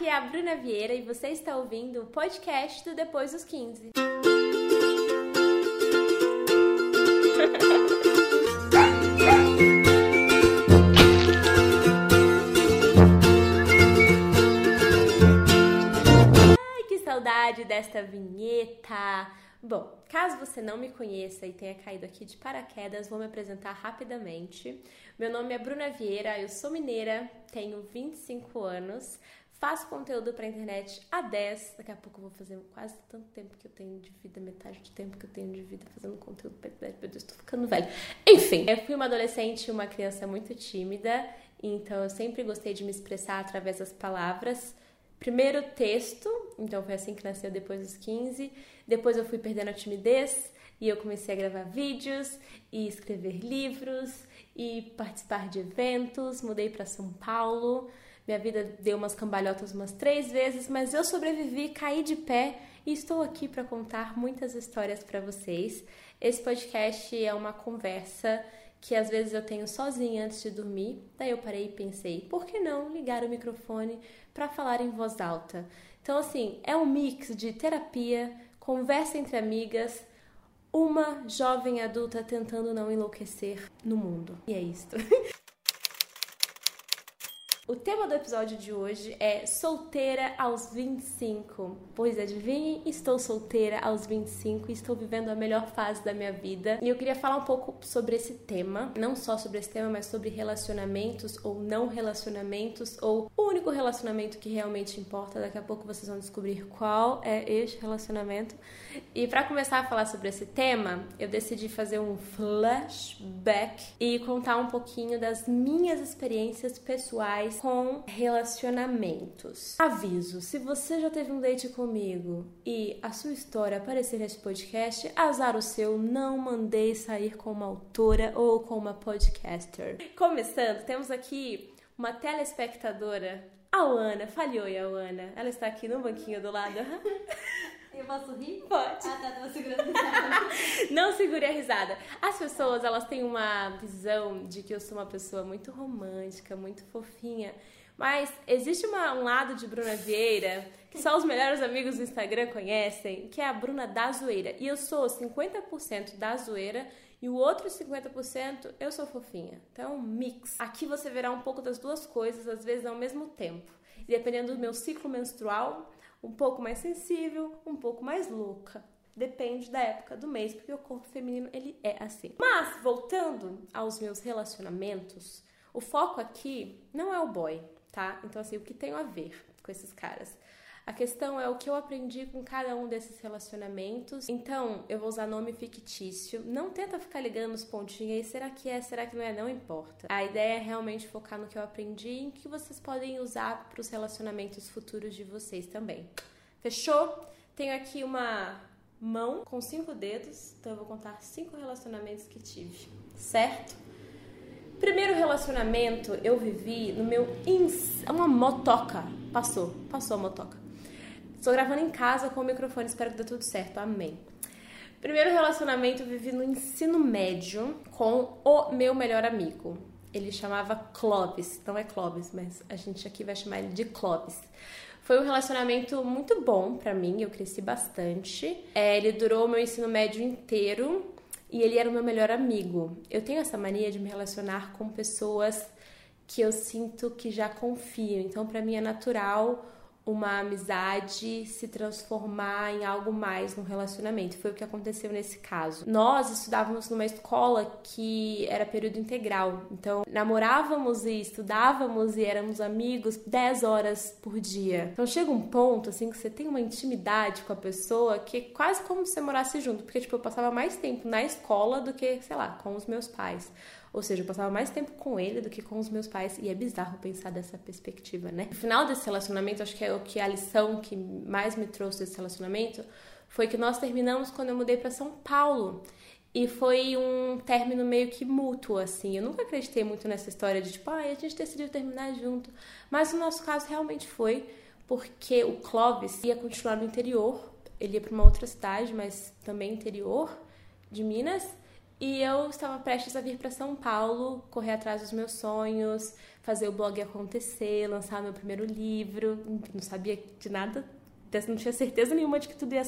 aqui é a Bruna Vieira e você está ouvindo o podcast do Depois dos 15. Ai, que saudade desta vinheta! Bom, caso você não me conheça e tenha caído aqui de paraquedas, vou me apresentar rapidamente. Meu nome é Bruna Vieira, eu sou mineira, tenho 25 anos, faço conteúdo para internet há 10, daqui a pouco eu vou fazer quase tanto tempo que eu tenho de vida, metade do tempo que eu tenho de vida fazendo conteúdo para internet, meu Deus, tô ficando velho. Enfim, eu fui uma adolescente uma criança muito tímida, então eu sempre gostei de me expressar através das palavras. Primeiro texto, então foi assim que nasceu depois dos 15. Depois eu fui perdendo a timidez e eu comecei a gravar vídeos e escrever livros e participar de eventos. Mudei para São Paulo. Minha vida deu umas cambalhotas umas três vezes, mas eu sobrevivi, caí de pé e estou aqui para contar muitas histórias para vocês. Esse podcast é uma conversa que às vezes eu tenho sozinha antes de dormir. Daí eu parei e pensei, por que não ligar o microfone para falar em voz alta? Então, assim, é um mix de terapia, conversa entre amigas, uma jovem adulta tentando não enlouquecer no mundo. E é isso. O tema do episódio de hoje é solteira aos 25. Pois adivinhem, estou solteira aos 25 e estou vivendo a melhor fase da minha vida. E eu queria falar um pouco sobre esse tema, não só sobre esse tema, mas sobre relacionamentos ou não relacionamentos ou o único relacionamento que realmente importa. Daqui a pouco vocês vão descobrir qual é este relacionamento. E para começar a falar sobre esse tema, eu decidi fazer um flashback e contar um pouquinho das minhas experiências pessoais com relacionamentos. Aviso: se você já teve um date comigo e a sua história aparecer nesse podcast, azar o seu, não mandei sair com uma autora ou com uma podcaster. Começando, temos aqui uma telespectadora, a Ana. Fale oi, Ana. Ela está aqui no banquinho do lado. Eu posso rir? Pode. Ah, tá, tava segurando risada. Não segure a risada. As pessoas, elas têm uma visão de que eu sou uma pessoa muito romântica, muito fofinha. Mas existe uma, um lado de Bruna Vieira que só os melhores amigos do Instagram conhecem, que é a Bruna da zoeira. E eu sou 50% da zoeira e o outro 50% eu sou fofinha. Então é um mix. Aqui você verá um pouco das duas coisas, às vezes ao mesmo tempo. E dependendo do meu ciclo menstrual, um pouco mais sensível, um pouco mais louca. Depende da época do mês, porque o corpo feminino ele é assim. Mas voltando aos meus relacionamentos, o foco aqui não é o boy, tá? Então assim, o que tem a ver com esses caras? A questão é o que eu aprendi com cada um desses relacionamentos. Então, eu vou usar nome fictício. Não tenta ficar ligando os pontinhos aí, será que é, será que não é? Não importa. A ideia é realmente focar no que eu aprendi e em que vocês podem usar para os relacionamentos futuros de vocês também. Fechou? Tenho aqui uma mão com cinco dedos, então eu vou contar cinco relacionamentos que tive, certo? Primeiro relacionamento eu vivi no meu ins... uma motoca. Passou, passou a motoca. Estou gravando em casa com o microfone, espero que dê tudo certo. Amém. Primeiro relacionamento vivi no ensino médio com o meu melhor amigo. Ele chamava Clovis, não é Clovis, mas a gente aqui vai chamar ele de Clovis. Foi um relacionamento muito bom para mim, eu cresci bastante. É, ele durou o meu ensino médio inteiro e ele era o meu melhor amigo. Eu tenho essa mania de me relacionar com pessoas que eu sinto que já confio. Então, para mim é natural uma amizade se transformar em algo mais num relacionamento. Foi o que aconteceu nesse caso. Nós estudávamos numa escola que era período integral, então namorávamos e estudávamos e éramos amigos 10 horas por dia. Então chega um ponto assim que você tem uma intimidade com a pessoa que é quase como se você morasse junto, porque tipo eu passava mais tempo na escola do que, sei lá, com os meus pais. Ou seja, eu passava mais tempo com ele do que com os meus pais e é bizarro pensar dessa perspectiva, né? No final desse relacionamento, acho que é o que a lição que mais me trouxe desse relacionamento foi que nós terminamos quando eu mudei para São Paulo. E foi um término meio que mútuo, assim. Eu nunca acreditei muito nessa história de tipo, ah, a gente decidiu terminar junto. Mas no nosso caso realmente foi, porque o Clovis ia continuar no interior. Ele ia para uma outra cidade, mas também interior de Minas. E eu estava prestes a vir para São Paulo, correr atrás dos meus sonhos, fazer o blog acontecer, lançar meu primeiro livro. Não sabia de nada, não tinha certeza nenhuma de que tudo, ia,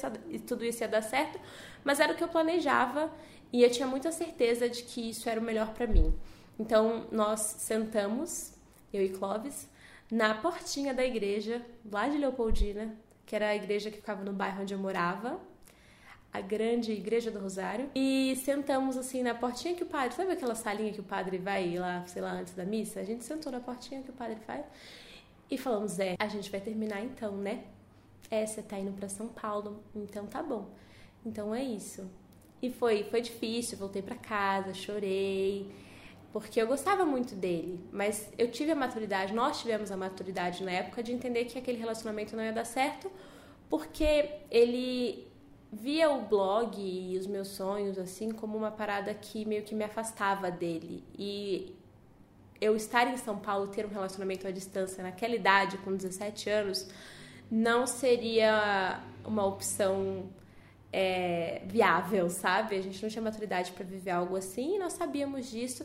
tudo isso ia dar certo, mas era o que eu planejava e eu tinha muita certeza de que isso era o melhor para mim. Então nós sentamos, eu e Clóvis, na portinha da igreja, lá de Leopoldina, que era a igreja que ficava no bairro onde eu morava, a grande igreja do Rosário, e sentamos assim na portinha que o padre, sabe aquela salinha que o padre vai lá, sei lá, antes da missa? A gente sentou na portinha que o padre faz e falamos: é, a gente vai terminar então, né? É, você tá indo para São Paulo, então tá bom. Então é isso. E foi, foi difícil, voltei para casa, chorei, porque eu gostava muito dele, mas eu tive a maturidade, nós tivemos a maturidade na época de entender que aquele relacionamento não ia dar certo, porque ele via o blog e os meus sonhos assim como uma parada que meio que me afastava dele. E eu estar em São Paulo, ter um relacionamento à distância naquela idade, com 17 anos, não seria uma opção é, viável, sabe? A gente não tinha maturidade para viver algo assim e nós sabíamos disso.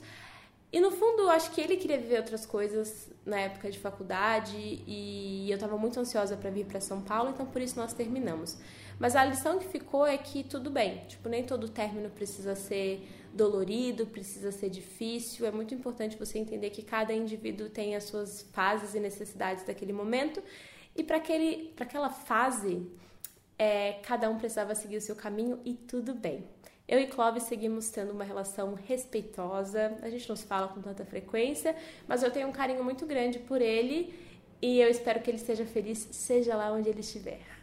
E no fundo, eu acho que ele queria viver outras coisas na época de faculdade e eu estava muito ansiosa para vir para São Paulo, então por isso nós terminamos. Mas a lição que ficou é que tudo bem, tipo, nem todo término precisa ser dolorido, precisa ser difícil. É muito importante você entender que cada indivíduo tem as suas fases e necessidades daquele momento. E para aquela fase, é, cada um precisava seguir o seu caminho e tudo bem. Eu e Clóvis seguimos tendo uma relação respeitosa, a gente não se fala com tanta frequência, mas eu tenho um carinho muito grande por ele e eu espero que ele seja feliz, seja lá onde ele estiver.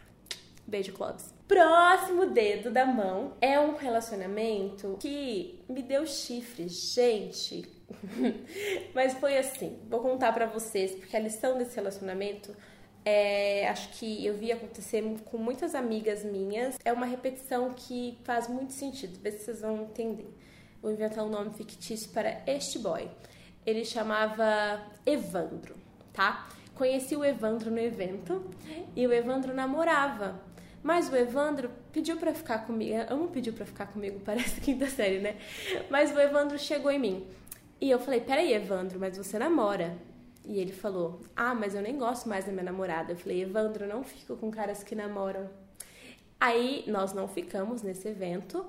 Beijo, Clóvis. Próximo dedo da mão é um relacionamento que me deu chifres, gente. Mas foi assim, vou contar para vocês, porque a lição desse relacionamento é, acho que eu vi acontecer com muitas amigas minhas. É uma repetição que faz muito sentido, vê se vocês vão entender. Vou inventar um nome fictício para este boy. Ele chamava Evandro, tá? Conheci o Evandro no evento e o Evandro namorava mas o Evandro pediu para ficar comigo. Amo pediu para ficar comigo, parece quinta série, né? Mas o Evandro chegou em mim. E eu falei: Peraí, Evandro, mas você namora? E ele falou: Ah, mas eu nem gosto mais da minha namorada. Eu falei: Evandro, não fico com caras que namoram. Aí nós não ficamos nesse evento.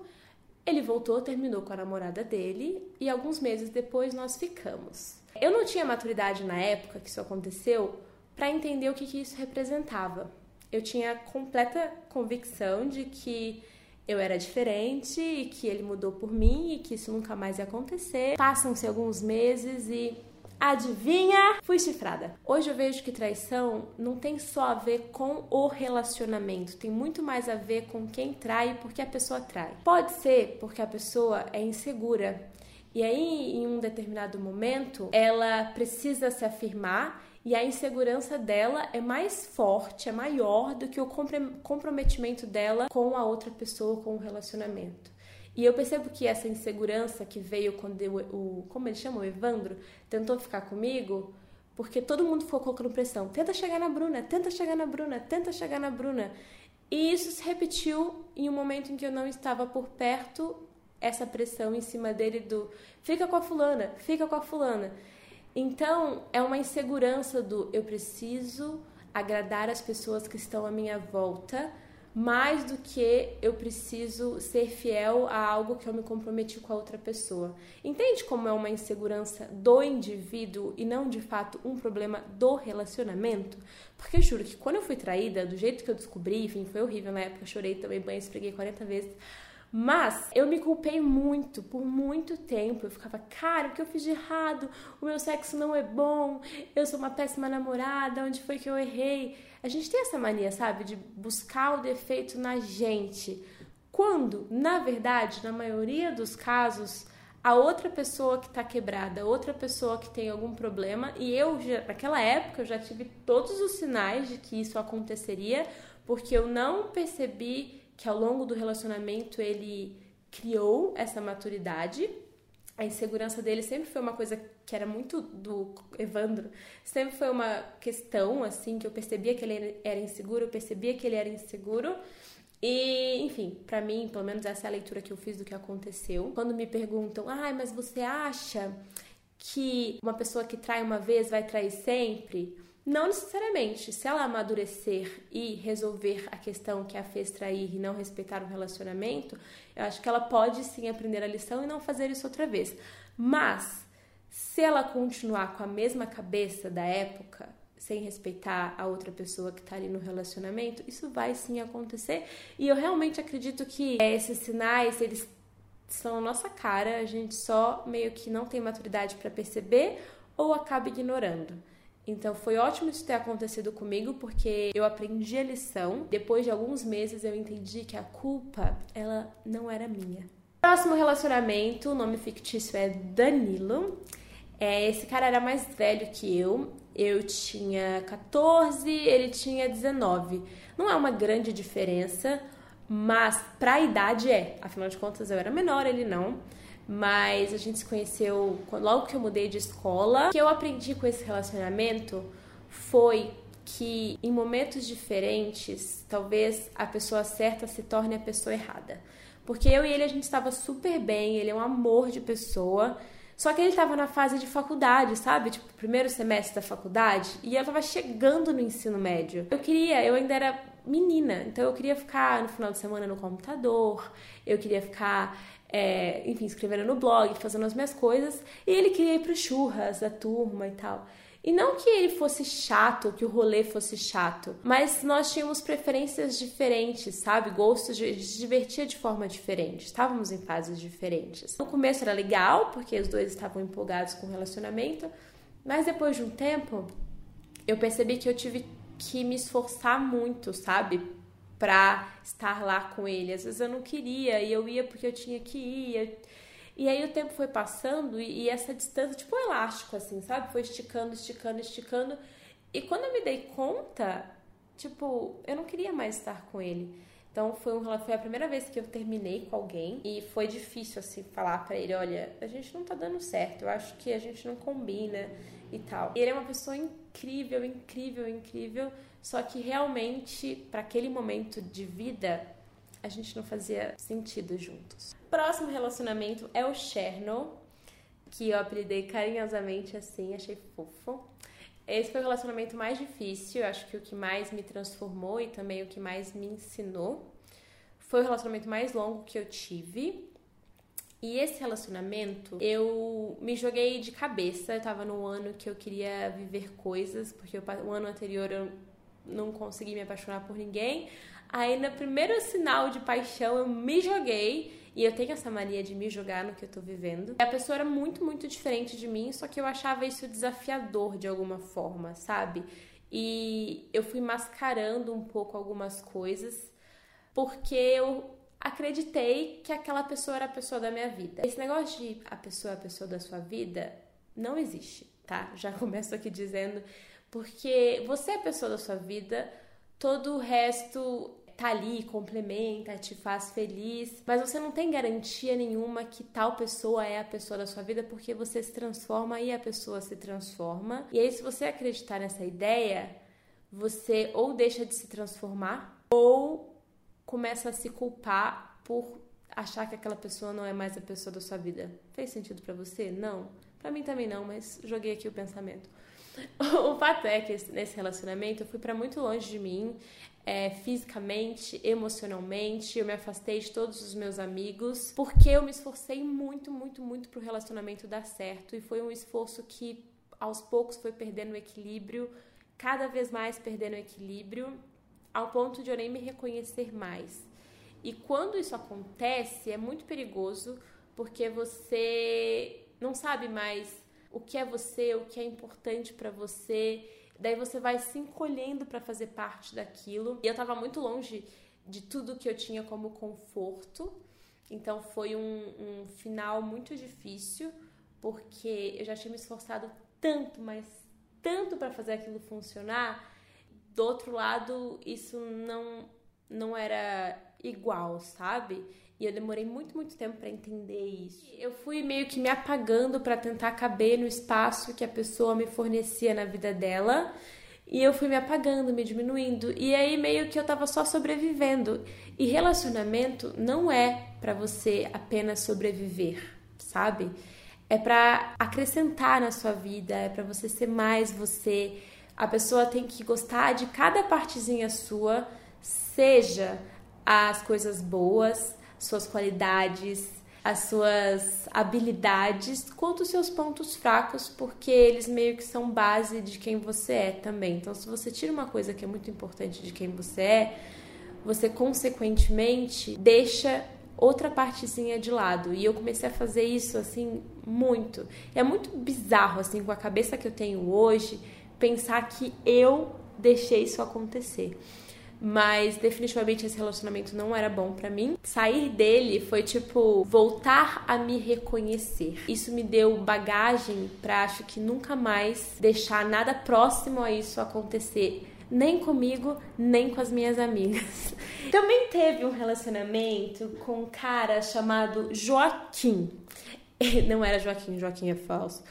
Ele voltou, terminou com a namorada dele e alguns meses depois nós ficamos. Eu não tinha maturidade na época que isso aconteceu para entender o que, que isso representava eu tinha completa convicção de que eu era diferente e que ele mudou por mim e que isso nunca mais ia acontecer. Passam-se alguns meses e Adivinha? Fui chifrada. Hoje eu vejo que traição não tem só a ver com o relacionamento, tem muito mais a ver com quem trai e por que a pessoa trai. Pode ser porque a pessoa é insegura e aí, em um determinado momento, ela precisa se afirmar e a insegurança dela é mais forte, é maior do que o comprometimento dela com a outra pessoa, com o relacionamento. E eu percebo que essa insegurança que veio quando eu, o, como ele chama, o Evandro, tentou ficar comigo, porque todo mundo ficou colocando pressão. Tenta chegar na Bruna, tenta chegar na Bruna, tenta chegar na Bruna. E isso se repetiu em um momento em que eu não estava por perto, essa pressão em cima dele do fica com a fulana, fica com a fulana. Então, é uma insegurança do eu preciso agradar as pessoas que estão à minha volta, mais do que eu preciso ser fiel a algo que eu me comprometi com a outra pessoa. Entende como é uma insegurança do indivíduo e não de fato um problema do relacionamento? Porque eu juro que quando eu fui traída, do jeito que eu descobri, enfim, foi horrível na época, chorei também, banho, esfreguei 40 vezes. Mas eu me culpei muito, por muito tempo. Eu ficava, cara, o que eu fiz de errado? O meu sexo não é bom, eu sou uma péssima namorada, onde foi que eu errei? A gente tem essa mania, sabe, de buscar o defeito na gente. Quando, na verdade, na maioria dos casos, a outra pessoa que está quebrada, outra pessoa que tem algum problema, e eu já, naquela época eu já tive todos os sinais de que isso aconteceria, porque eu não percebi que ao longo do relacionamento ele criou essa maturidade. A insegurança dele sempre foi uma coisa que era muito do Evandro, sempre foi uma questão assim que eu percebia que ele era inseguro, eu percebia que ele era inseguro E, enfim, para mim, pelo menos essa é a leitura que eu fiz do que aconteceu. Quando me perguntam, ai, ah, mas você acha que uma pessoa que trai uma vez vai trair sempre? Não necessariamente. Se ela amadurecer e resolver a questão que a fez trair e não respeitar o relacionamento, eu acho que ela pode sim aprender a lição e não fazer isso outra vez. Mas, se ela continuar com a mesma cabeça da época, sem respeitar a outra pessoa que está ali no relacionamento, isso vai sim acontecer. E eu realmente acredito que esses sinais, eles são na nossa cara, a gente só meio que não tem maturidade para perceber ou acaba ignorando. Então foi ótimo isso ter acontecido comigo porque eu aprendi a lição. Depois de alguns meses eu entendi que a culpa ela não era minha. Próximo relacionamento, o nome fictício é Danilo. É, esse cara era mais velho que eu. Eu tinha 14, ele tinha 19. Não é uma grande diferença, mas pra idade é. Afinal de contas, eu era menor, ele não. Mas a gente se conheceu logo que eu mudei de escola. O que eu aprendi com esse relacionamento foi que em momentos diferentes, talvez a pessoa certa se torne a pessoa errada. Porque eu e ele a gente estava super bem, ele é um amor de pessoa. Só que ele estava na fase de faculdade, sabe? Tipo, primeiro semestre da faculdade. E eu estava chegando no ensino médio. Eu queria, eu ainda era menina, então eu queria ficar no final de semana no computador, eu queria ficar, é, enfim, escrevendo no blog, fazendo as minhas coisas. E ele queria ir pro churras da turma e tal. E não que ele fosse chato, que o rolê fosse chato, mas nós tínhamos preferências diferentes, sabe? Gostos de se divertir de forma diferente. Estávamos em fases diferentes. No começo era legal, porque os dois estavam empolgados com o relacionamento, mas depois de um tempo, eu percebi que eu tive que me esforçar muito, sabe? Pra estar lá com ele. Às vezes eu não queria e eu ia porque eu tinha que ir. E aí o tempo foi passando e, e essa distância, tipo um elástico, assim, sabe? Foi esticando, esticando, esticando. E quando eu me dei conta, tipo, eu não queria mais estar com ele. Então foi, um, foi a primeira vez que eu terminei com alguém e foi difícil assim falar para ele, olha, a gente não tá dando certo, eu acho que a gente não combina e tal. Ele é uma pessoa incrível, incrível, incrível, só que realmente para aquele momento de vida a gente não fazia sentido juntos. Próximo relacionamento é o Cherno, que eu apelidei carinhosamente assim, achei fofo. Esse foi o relacionamento mais difícil, acho que o que mais me transformou e também o que mais me ensinou. Foi o relacionamento mais longo que eu tive. E esse relacionamento, eu me joguei de cabeça. Eu tava no ano que eu queria viver coisas, porque o ano anterior eu não consegui me apaixonar por ninguém. Aí, no primeiro sinal de paixão, eu me joguei. E eu tenho essa mania de me jogar no que eu tô vivendo. A pessoa era muito, muito diferente de mim, só que eu achava isso desafiador de alguma forma, sabe? E eu fui mascarando um pouco algumas coisas, porque eu acreditei que aquela pessoa era a pessoa da minha vida. Esse negócio de a pessoa é a pessoa da sua vida não existe, tá? Já começo aqui dizendo, porque você é a pessoa da sua vida todo o resto tá ali, complementa, te faz feliz, mas você não tem garantia nenhuma que tal pessoa é a pessoa da sua vida porque você se transforma e a pessoa se transforma. E aí, se você acreditar nessa ideia, você ou deixa de se transformar ou começa a se culpar por achar que aquela pessoa não é mais a pessoa da sua vida. Fez sentido para você? Não. Para mim também não, mas joguei aqui o pensamento. O fato é que nesse relacionamento eu fui para muito longe de mim, é, fisicamente, emocionalmente. Eu me afastei de todos os meus amigos porque eu me esforcei muito, muito, muito para o relacionamento dar certo e foi um esforço que aos poucos foi perdendo o equilíbrio, cada vez mais perdendo o equilíbrio, ao ponto de eu nem me reconhecer mais. E quando isso acontece, é muito perigoso porque você não sabe mais o que é você, o que é importante para você. Daí você vai se encolhendo para fazer parte daquilo. E eu tava muito longe de tudo que eu tinha como conforto. Então foi um, um final muito difícil, porque eu já tinha me esforçado tanto, mas tanto para fazer aquilo funcionar. Do outro lado, isso não não era igual, sabe? E eu demorei muito, muito tempo para entender isso. Eu fui meio que me apagando para tentar caber no espaço que a pessoa me fornecia na vida dela. E eu fui me apagando, me diminuindo. E aí meio que eu tava só sobrevivendo. E relacionamento não é para você apenas sobreviver, sabe? É para acrescentar na sua vida, é para você ser mais você. A pessoa tem que gostar de cada partezinha sua, seja as coisas boas, suas qualidades, as suas habilidades, quanto os seus pontos fracos, porque eles meio que são base de quem você é também. Então, se você tira uma coisa que é muito importante de quem você é, você consequentemente deixa outra partezinha de lado. E eu comecei a fazer isso assim muito. É muito bizarro assim com a cabeça que eu tenho hoje pensar que eu deixei isso acontecer mas definitivamente esse relacionamento não era bom para mim. Sair dele foi tipo voltar a me reconhecer. Isso me deu bagagem para acho que nunca mais deixar nada próximo a isso acontecer. Nem comigo, nem com as minhas amigas. Também teve um relacionamento com um cara chamado Joaquim. Não era Joaquim, Joaquim é falso.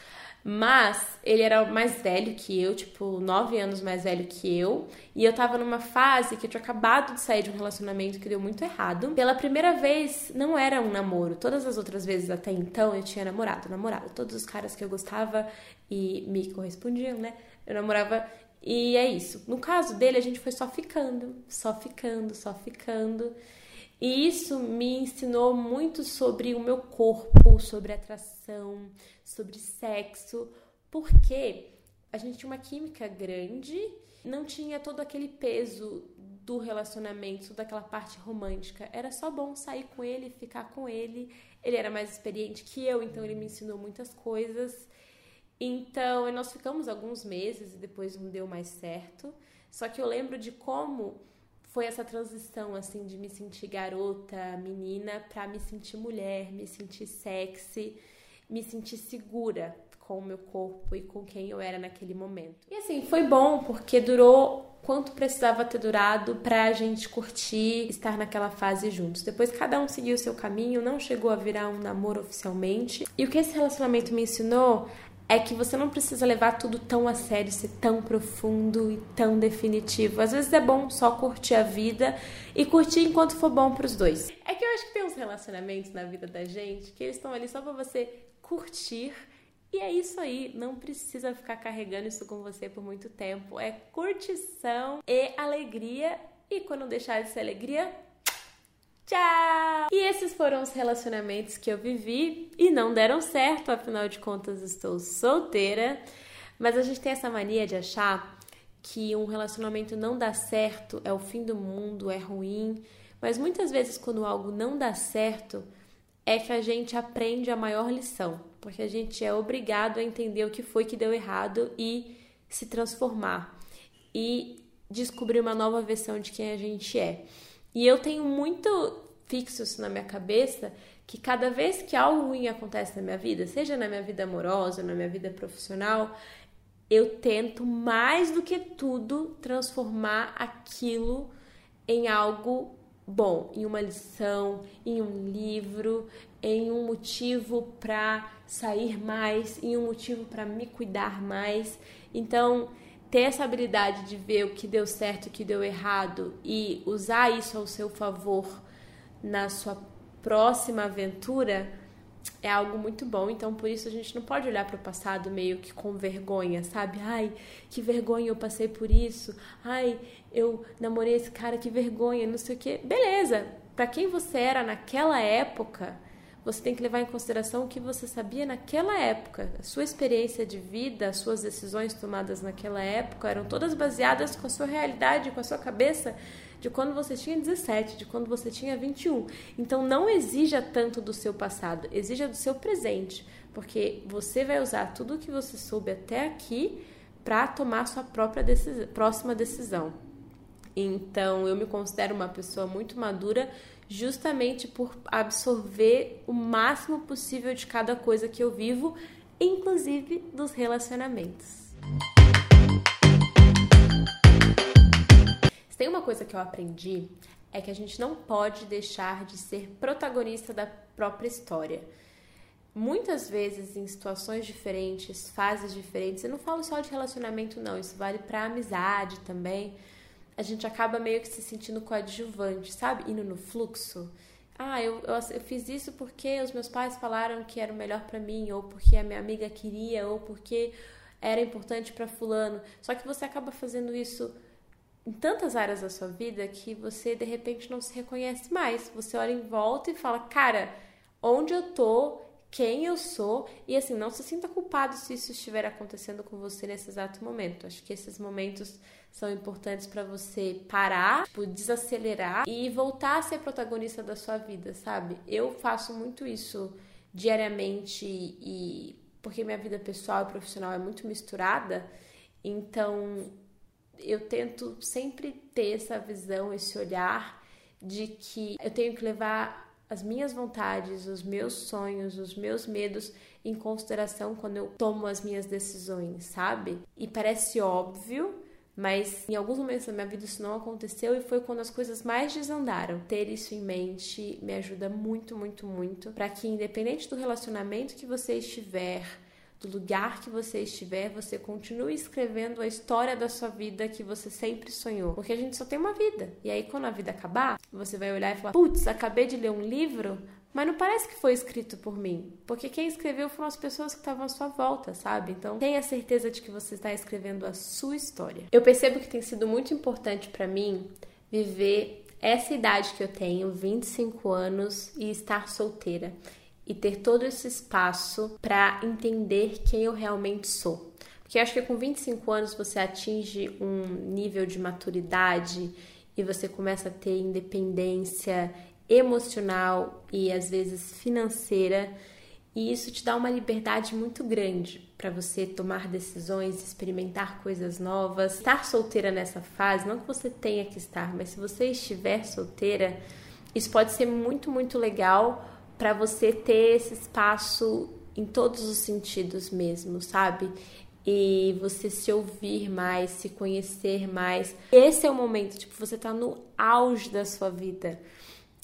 Mas ele era mais velho que eu, tipo, nove anos mais velho que eu. E eu tava numa fase que eu tinha acabado de sair de um relacionamento que deu muito errado. Pela primeira vez, não era um namoro. Todas as outras vezes até então eu tinha namorado, namorado. Todos os caras que eu gostava e me correspondiam, né? Eu namorava e é isso. No caso dele, a gente foi só ficando, só ficando, só ficando. E isso me ensinou muito sobre o meu corpo, sobre atração, sobre sexo, porque a gente tinha uma química grande, não tinha todo aquele peso do relacionamento, daquela parte romântica. Era só bom sair com ele, ficar com ele. Ele era mais experiente que eu, então ele me ensinou muitas coisas. Então, nós ficamos alguns meses e depois não deu mais certo. Só que eu lembro de como foi essa transição assim de me sentir garota, menina, para me sentir mulher, me sentir sexy, me sentir segura com o meu corpo e com quem eu era naquele momento. E assim, foi bom porque durou quanto precisava ter durado para a gente curtir, estar naquela fase juntos. Depois cada um seguiu o seu caminho, não chegou a virar um namoro oficialmente. E o que esse relacionamento me ensinou é que você não precisa levar tudo tão a sério, ser tão profundo e tão definitivo. Às vezes é bom só curtir a vida e curtir enquanto for bom para os dois. É que eu acho que tem uns relacionamentos na vida da gente que eles estão ali só para você curtir. E é isso aí, não precisa ficar carregando isso com você por muito tempo. É curtição e alegria. E quando deixar de ser alegria, Tchau! E esses foram os relacionamentos que eu vivi e não deram certo, afinal de contas estou solteira. Mas a gente tem essa mania de achar que um relacionamento não dá certo, é o fim do mundo, é ruim. Mas muitas vezes, quando algo não dá certo, é que a gente aprende a maior lição, porque a gente é obrigado a entender o que foi que deu errado e se transformar e descobrir uma nova versão de quem a gente é. E eu tenho muito fixo isso na minha cabeça que cada vez que algo ruim acontece na minha vida, seja na minha vida amorosa, na minha vida profissional, eu tento mais do que tudo transformar aquilo em algo bom, em uma lição, em um livro, em um motivo para sair mais, em um motivo para me cuidar mais. Então, ter essa habilidade de ver o que deu certo e o que deu errado e usar isso ao seu favor na sua próxima aventura é algo muito bom. Então, por isso a gente não pode olhar para o passado meio que com vergonha, sabe? Ai, que vergonha eu passei por isso. Ai, eu namorei esse cara, que vergonha, não sei o quê. Beleza. Para quem você era naquela época, você tem que levar em consideração o que você sabia naquela época. A sua experiência de vida, as suas decisões tomadas naquela época eram todas baseadas com a sua realidade, com a sua cabeça de quando você tinha 17, de quando você tinha 21. Então não exija tanto do seu passado, exija do seu presente, porque você vai usar tudo o que você soube até aqui para tomar sua própria próxima decisão. Então eu me considero uma pessoa muito madura justamente por absorver o máximo possível de cada coisa que eu vivo, inclusive dos relacionamentos. Se tem uma coisa que eu aprendi é que a gente não pode deixar de ser protagonista da própria história. muitas vezes em situações diferentes, fases diferentes, eu não falo só de relacionamento, não, isso vale pra amizade também. A gente acaba meio que se sentindo coadjuvante, sabe? Indo no fluxo. Ah, eu, eu, eu fiz isso porque os meus pais falaram que era o melhor para mim, ou porque a minha amiga queria, ou porque era importante para fulano. Só que você acaba fazendo isso em tantas áreas da sua vida que você de repente não se reconhece mais. Você olha em volta e fala, cara, onde eu tô, quem eu sou, e assim, não se sinta culpado se isso estiver acontecendo com você nesse exato momento. Acho que esses momentos são importantes para você parar, tipo, desacelerar e voltar a ser protagonista da sua vida, sabe? Eu faço muito isso diariamente e porque minha vida pessoal e profissional é muito misturada, então eu tento sempre ter essa visão, esse olhar de que eu tenho que levar as minhas vontades, os meus sonhos, os meus medos em consideração quando eu tomo as minhas decisões, sabe? E parece óbvio, mas em alguns momentos da minha vida isso não aconteceu e foi quando as coisas mais desandaram. Ter isso em mente me ajuda muito, muito, muito para que independente do relacionamento que você estiver, do lugar que você estiver, você continue escrevendo a história da sua vida que você sempre sonhou. Porque a gente só tem uma vida. E aí, quando a vida acabar, você vai olhar e falar: Putz, acabei de ler um livro, mas não parece que foi escrito por mim. Porque quem escreveu foram as pessoas que estavam à sua volta, sabe? Então, tenha certeza de que você está escrevendo a sua história. Eu percebo que tem sido muito importante para mim viver essa idade que eu tenho, 25 anos, e estar solteira e ter todo esse espaço para entender quem eu realmente sou. Porque eu acho que com 25 anos você atinge um nível de maturidade e você começa a ter independência emocional e às vezes financeira, e isso te dá uma liberdade muito grande para você tomar decisões, experimentar coisas novas. Estar solteira nessa fase, não que você tenha que estar, mas se você estiver solteira, isso pode ser muito, muito legal para você ter esse espaço em todos os sentidos mesmo, sabe? E você se ouvir mais, se conhecer mais. Esse é o momento, tipo, você tá no auge da sua vida.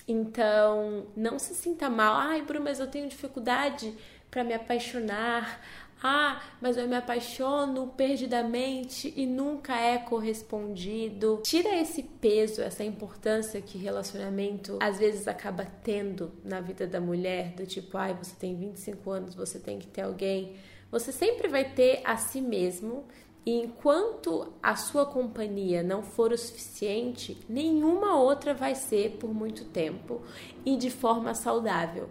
Então, não se sinta mal. Ai, Bruno, mas eu tenho dificuldade para me apaixonar. Ah, mas eu me apaixono perdidamente e nunca é correspondido. Tira esse peso, essa importância que relacionamento às vezes acaba tendo na vida da mulher, do tipo, ai, você tem 25 anos, você tem que ter alguém. Você sempre vai ter a si mesmo e enquanto a sua companhia não for o suficiente, nenhuma outra vai ser por muito tempo e de forma saudável.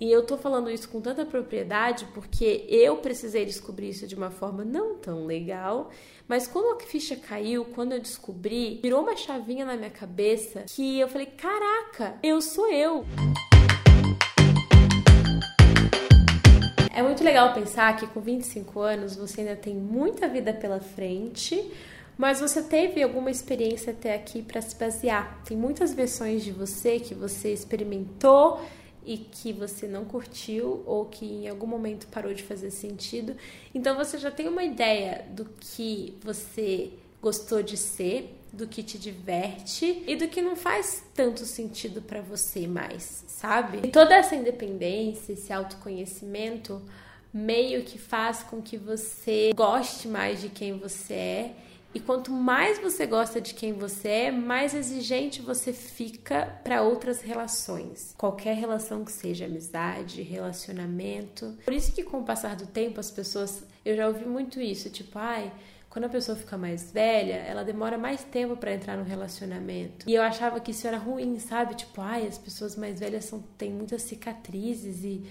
E eu tô falando isso com tanta propriedade porque eu precisei descobrir isso de uma forma não tão legal. Mas quando a ficha caiu, quando eu descobri, virou uma chavinha na minha cabeça que eu falei: caraca, eu sou eu. É muito legal pensar que com 25 anos você ainda tem muita vida pela frente, mas você teve alguma experiência até aqui para se basear. Tem muitas versões de você que você experimentou e que você não curtiu ou que em algum momento parou de fazer sentido. Então você já tem uma ideia do que você gostou de ser, do que te diverte e do que não faz tanto sentido para você mais, sabe? E toda essa independência, esse autoconhecimento meio que faz com que você goste mais de quem você é e quanto mais você gosta de quem você é, mais exigente você fica para outras relações. Qualquer relação que seja amizade, relacionamento. Por isso que com o passar do tempo as pessoas, eu já ouvi muito isso, tipo, ai, quando a pessoa fica mais velha, ela demora mais tempo para entrar no relacionamento. E eu achava que isso era ruim, sabe? Tipo, ai, as pessoas mais velhas são, têm muitas cicatrizes e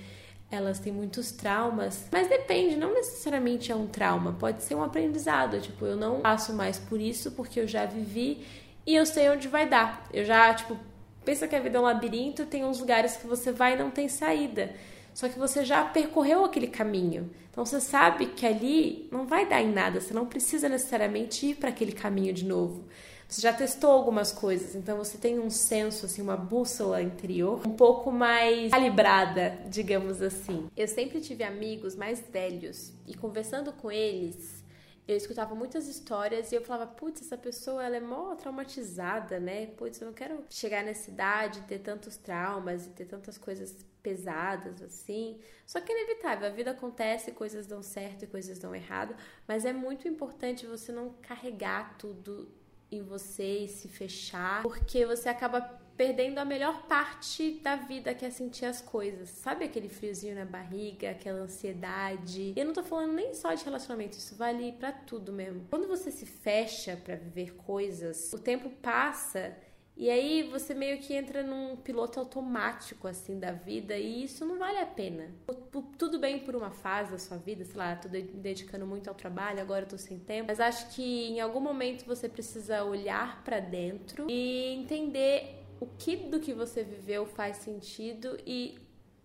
elas têm muitos traumas, mas depende, não necessariamente é um trauma, pode ser um aprendizado, tipo, eu não passo mais por isso porque eu já vivi e eu sei onde vai dar. Eu já, tipo, pensa que a vida é um labirinto, tem uns lugares que você vai e não tem saída. Só que você já percorreu aquele caminho. Então você sabe que ali não vai dar em nada, você não precisa necessariamente ir para aquele caminho de novo. Você já testou algumas coisas, então você tem um senso, assim, uma bússola interior um pouco mais calibrada, digamos assim. Eu sempre tive amigos mais velhos e conversando com eles, eu escutava muitas histórias e eu falava, putz, essa pessoa ela é mó traumatizada, né? Putz, eu não quero chegar nessa idade, ter tantos traumas e ter tantas coisas pesadas assim. Só que é inevitável, a vida acontece, coisas dão certo e coisas dão errado, mas é muito importante você não carregar tudo em você e se fechar, porque você acaba perdendo a melhor parte da vida, que é sentir as coisas. Sabe aquele friozinho na barriga, aquela ansiedade? Eu não tô falando nem só de relacionamento, isso vale para tudo mesmo. Quando você se fecha para viver coisas, o tempo passa e aí você meio que entra num piloto automático assim da vida e isso não vale a pena. Tudo bem por uma fase da sua vida, sei lá, tô dedicando muito ao trabalho, agora eu tô sem tempo, mas acho que em algum momento você precisa olhar para dentro e entender o que do que você viveu faz sentido e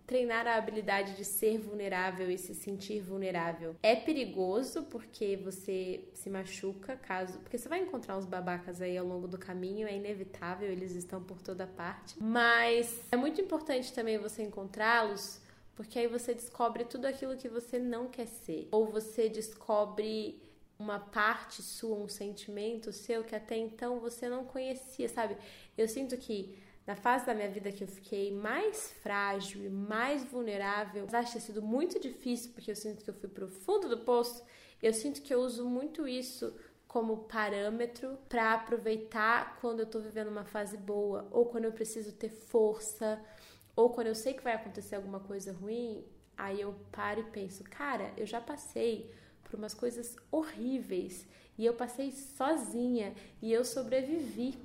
treinar a habilidade de ser vulnerável e se sentir vulnerável. É perigoso porque você se machuca caso, porque você vai encontrar uns babacas aí ao longo do caminho, é inevitável, eles estão por toda parte. Mas é muito importante também você encontrá-los, porque aí você descobre tudo aquilo que você não quer ser, ou você descobre uma parte sua, um sentimento seu que até então você não conhecia, sabe? Eu sinto que na fase da minha vida que eu fiquei mais frágil e mais vulnerável, acho ter sido muito difícil porque eu sinto que eu fui pro fundo do poço. Eu sinto que eu uso muito isso como parâmetro para aproveitar quando eu tô vivendo uma fase boa, ou quando eu preciso ter força, ou quando eu sei que vai acontecer alguma coisa ruim, aí eu paro e penso, cara, eu já passei por umas coisas horríveis e eu passei sozinha e eu sobrevivi.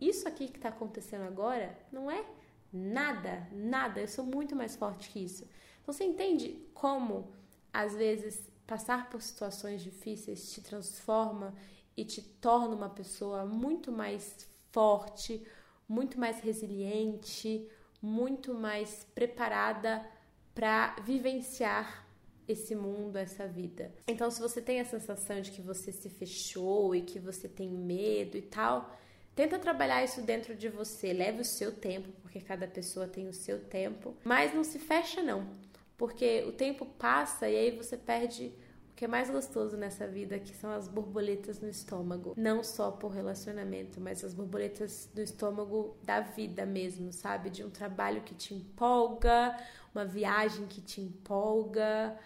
Isso aqui que está acontecendo agora não é nada, nada. Eu sou muito mais forte que isso. Então você entende como às vezes passar por situações difíceis te transforma e te torna uma pessoa muito mais forte, muito mais resiliente, muito mais preparada para vivenciar esse mundo, essa vida. Então, se você tem a sensação de que você se fechou e que você tem medo e tal, tenta trabalhar isso dentro de você. Leve o seu tempo, porque cada pessoa tem o seu tempo, mas não se fecha não, porque o tempo passa e aí você perde o que é mais gostoso nessa vida, que são as borboletas no estômago. Não só por relacionamento, mas as borboletas no estômago da vida mesmo, sabe? De um trabalho que te empolga, uma viagem que te empolga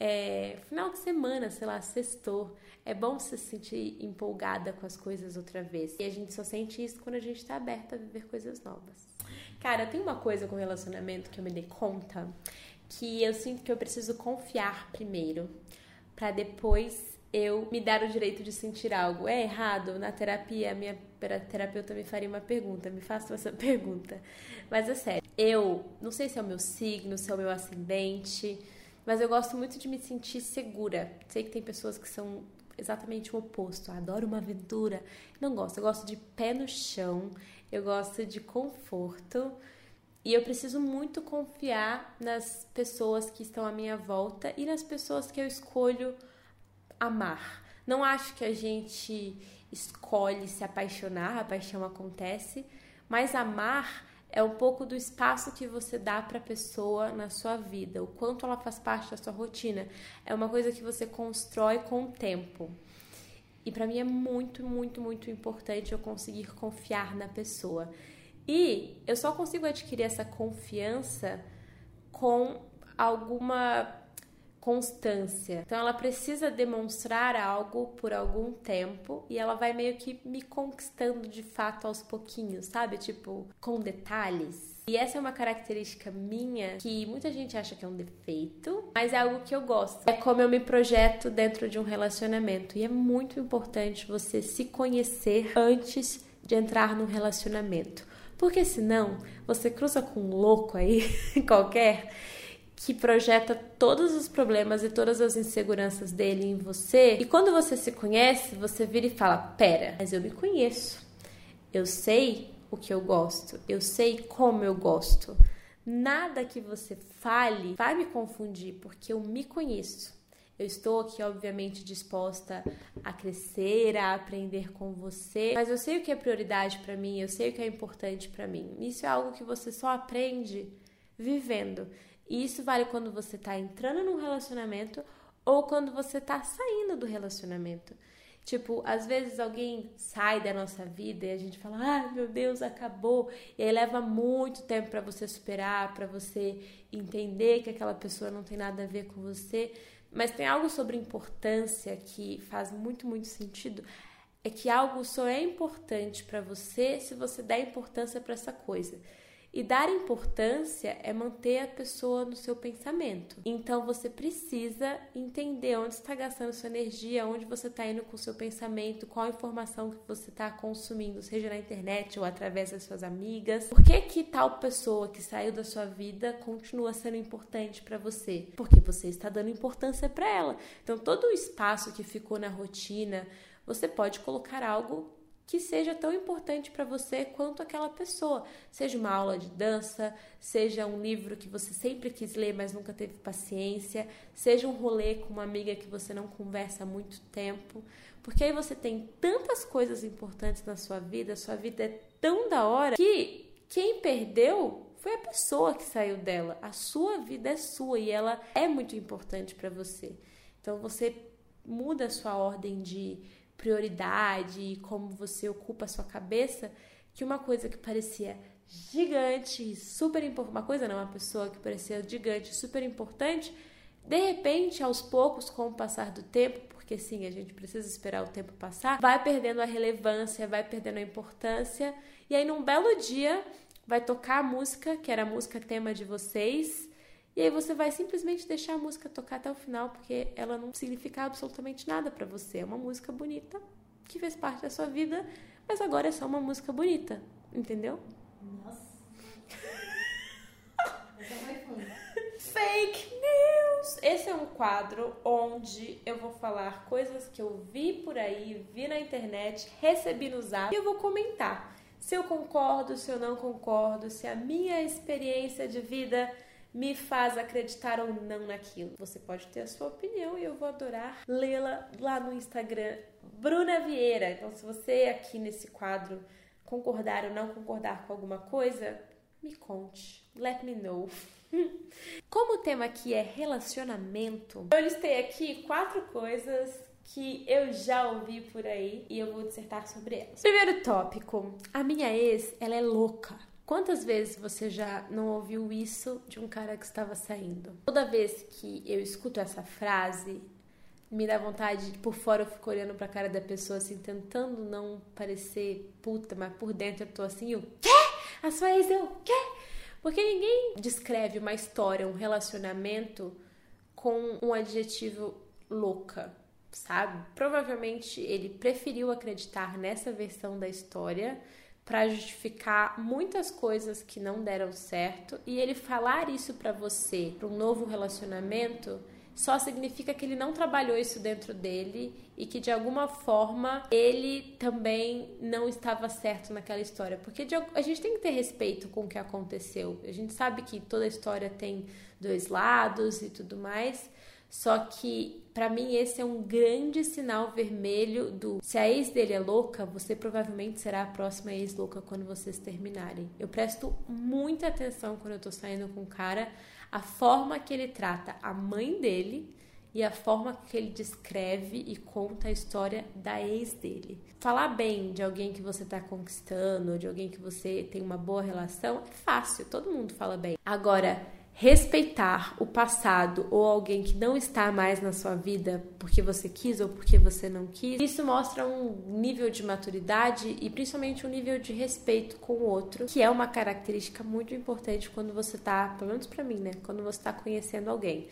é, final de semana, sei lá, sextou. É bom se sentir empolgada com as coisas outra vez. E a gente só sente isso quando a gente tá aberta a viver coisas novas. Cara, tem uma coisa com relacionamento que eu me dei conta que eu sinto que eu preciso confiar primeiro para depois eu me dar o direito de sentir algo. É errado? Na terapia, a minha terapeuta me faria uma pergunta, me faça essa pergunta. Mas é sério, eu não sei se é o meu signo, se é o meu ascendente, mas eu gosto muito de me sentir segura. Sei que tem pessoas que são exatamente o oposto. Adoro uma aventura. Não gosto. Eu gosto de pé no chão. Eu gosto de conforto. E eu preciso muito confiar nas pessoas que estão à minha volta e nas pessoas que eu escolho amar. Não acho que a gente escolhe se apaixonar, a paixão acontece, mas amar é um pouco do espaço que você dá para a pessoa na sua vida, o quanto ela faz parte da sua rotina. É uma coisa que você constrói com o tempo. E para mim é muito, muito, muito importante eu conseguir confiar na pessoa. E eu só consigo adquirir essa confiança com alguma constância. Então ela precisa demonstrar algo por algum tempo e ela vai meio que me conquistando de fato aos pouquinhos, sabe? Tipo, com detalhes. E essa é uma característica minha que muita gente acha que é um defeito, mas é algo que eu gosto. É como eu me projeto dentro de um relacionamento. E é muito importante você se conhecer antes de entrar num relacionamento. Porque senão você cruza com um louco aí qualquer que projeta todos os problemas e todas as inseguranças dele em você. E quando você se conhece, você vira e fala: Pera, mas eu me conheço. Eu sei o que eu gosto. Eu sei como eu gosto. Nada que você fale vai me confundir, porque eu me conheço. Eu estou aqui, obviamente, disposta a crescer, a aprender com você, mas eu sei o que é prioridade para mim, eu sei o que é importante para mim. Isso é algo que você só aprende vivendo. E isso vale quando você está entrando num relacionamento ou quando você tá saindo do relacionamento. Tipo, às vezes alguém sai da nossa vida e a gente fala: "Ai, meu Deus, acabou". E aí leva muito tempo para você superar, para você entender que aquela pessoa não tem nada a ver com você. Mas tem algo sobre importância que faz muito, muito sentido. É que algo só é importante para você se você der importância para essa coisa. E dar importância é manter a pessoa no seu pensamento. Então você precisa entender onde está gastando sua energia, onde você está indo com o seu pensamento, qual informação que você está consumindo, seja na internet ou através das suas amigas. Por que que tal pessoa que saiu da sua vida continua sendo importante para você? Porque você está dando importância para ela. Então todo o espaço que ficou na rotina, você pode colocar algo que seja tão importante para você quanto aquela pessoa. Seja uma aula de dança, seja um livro que você sempre quis ler, mas nunca teve paciência, seja um rolê com uma amiga que você não conversa há muito tempo. Porque aí você tem tantas coisas importantes na sua vida, sua vida é tão da hora que quem perdeu foi a pessoa que saiu dela. A sua vida é sua e ela é muito importante para você. Então você muda a sua ordem de prioridade e como você ocupa a sua cabeça, que uma coisa que parecia gigante, super importante, uma coisa não, uma pessoa que parecia gigante, super importante, de repente, aos poucos, com o passar do tempo, porque sim, a gente precisa esperar o tempo passar, vai perdendo a relevância, vai perdendo a importância, e aí num belo dia vai tocar a música, que era a música tema de vocês, e aí você vai simplesmente deixar a música tocar até o final, porque ela não significa absolutamente nada para você. É uma música bonita que fez parte da sua vida, mas agora é só uma música bonita, entendeu? Nossa. Fake news! Esse é um quadro onde eu vou falar coisas que eu vi por aí, vi na internet, recebi no zap e eu vou comentar se eu concordo, se eu não concordo, se a minha experiência de vida me faz acreditar ou não naquilo. Você pode ter a sua opinião e eu vou adorar lê-la lá no Instagram, Bruna Vieira. Então, se você aqui nesse quadro concordar ou não concordar com alguma coisa, me conte. Let me know. Como o tema aqui é relacionamento, eu listei aqui quatro coisas que eu já ouvi por aí e eu vou dissertar sobre elas. Primeiro tópico: a minha ex, ela é louca. Quantas vezes você já não ouviu isso de um cara que estava saindo? Toda vez que eu escuto essa frase, me dá vontade, de, por fora eu fico olhando pra cara da pessoa assim, tentando não parecer puta, mas por dentro eu tô assim, o quê? A sua ex eu, quê? Porque ninguém descreve uma história, um relacionamento com um adjetivo louca, sabe? Provavelmente ele preferiu acreditar nessa versão da história para justificar muitas coisas que não deram certo e ele falar isso para você, para um novo relacionamento, só significa que ele não trabalhou isso dentro dele e que de alguma forma ele também não estava certo naquela história. Porque a gente tem que ter respeito com o que aconteceu. A gente sabe que toda história tem dois lados e tudo mais. Só que para mim esse é um grande sinal vermelho do se a ex dele é louca, você provavelmente será a próxima ex louca quando vocês terminarem. Eu presto muita atenção quando eu tô saindo com o cara, a forma que ele trata a mãe dele e a forma que ele descreve e conta a história da ex dele. Falar bem de alguém que você está conquistando, de alguém que você tem uma boa relação, é fácil, todo mundo fala bem. Agora, respeitar o passado ou alguém que não está mais na sua vida porque você quis ou porque você não quis, isso mostra um nível de maturidade e principalmente um nível de respeito com o outro, que é uma característica muito importante quando você está, pelo menos para mim, né, quando você está conhecendo alguém.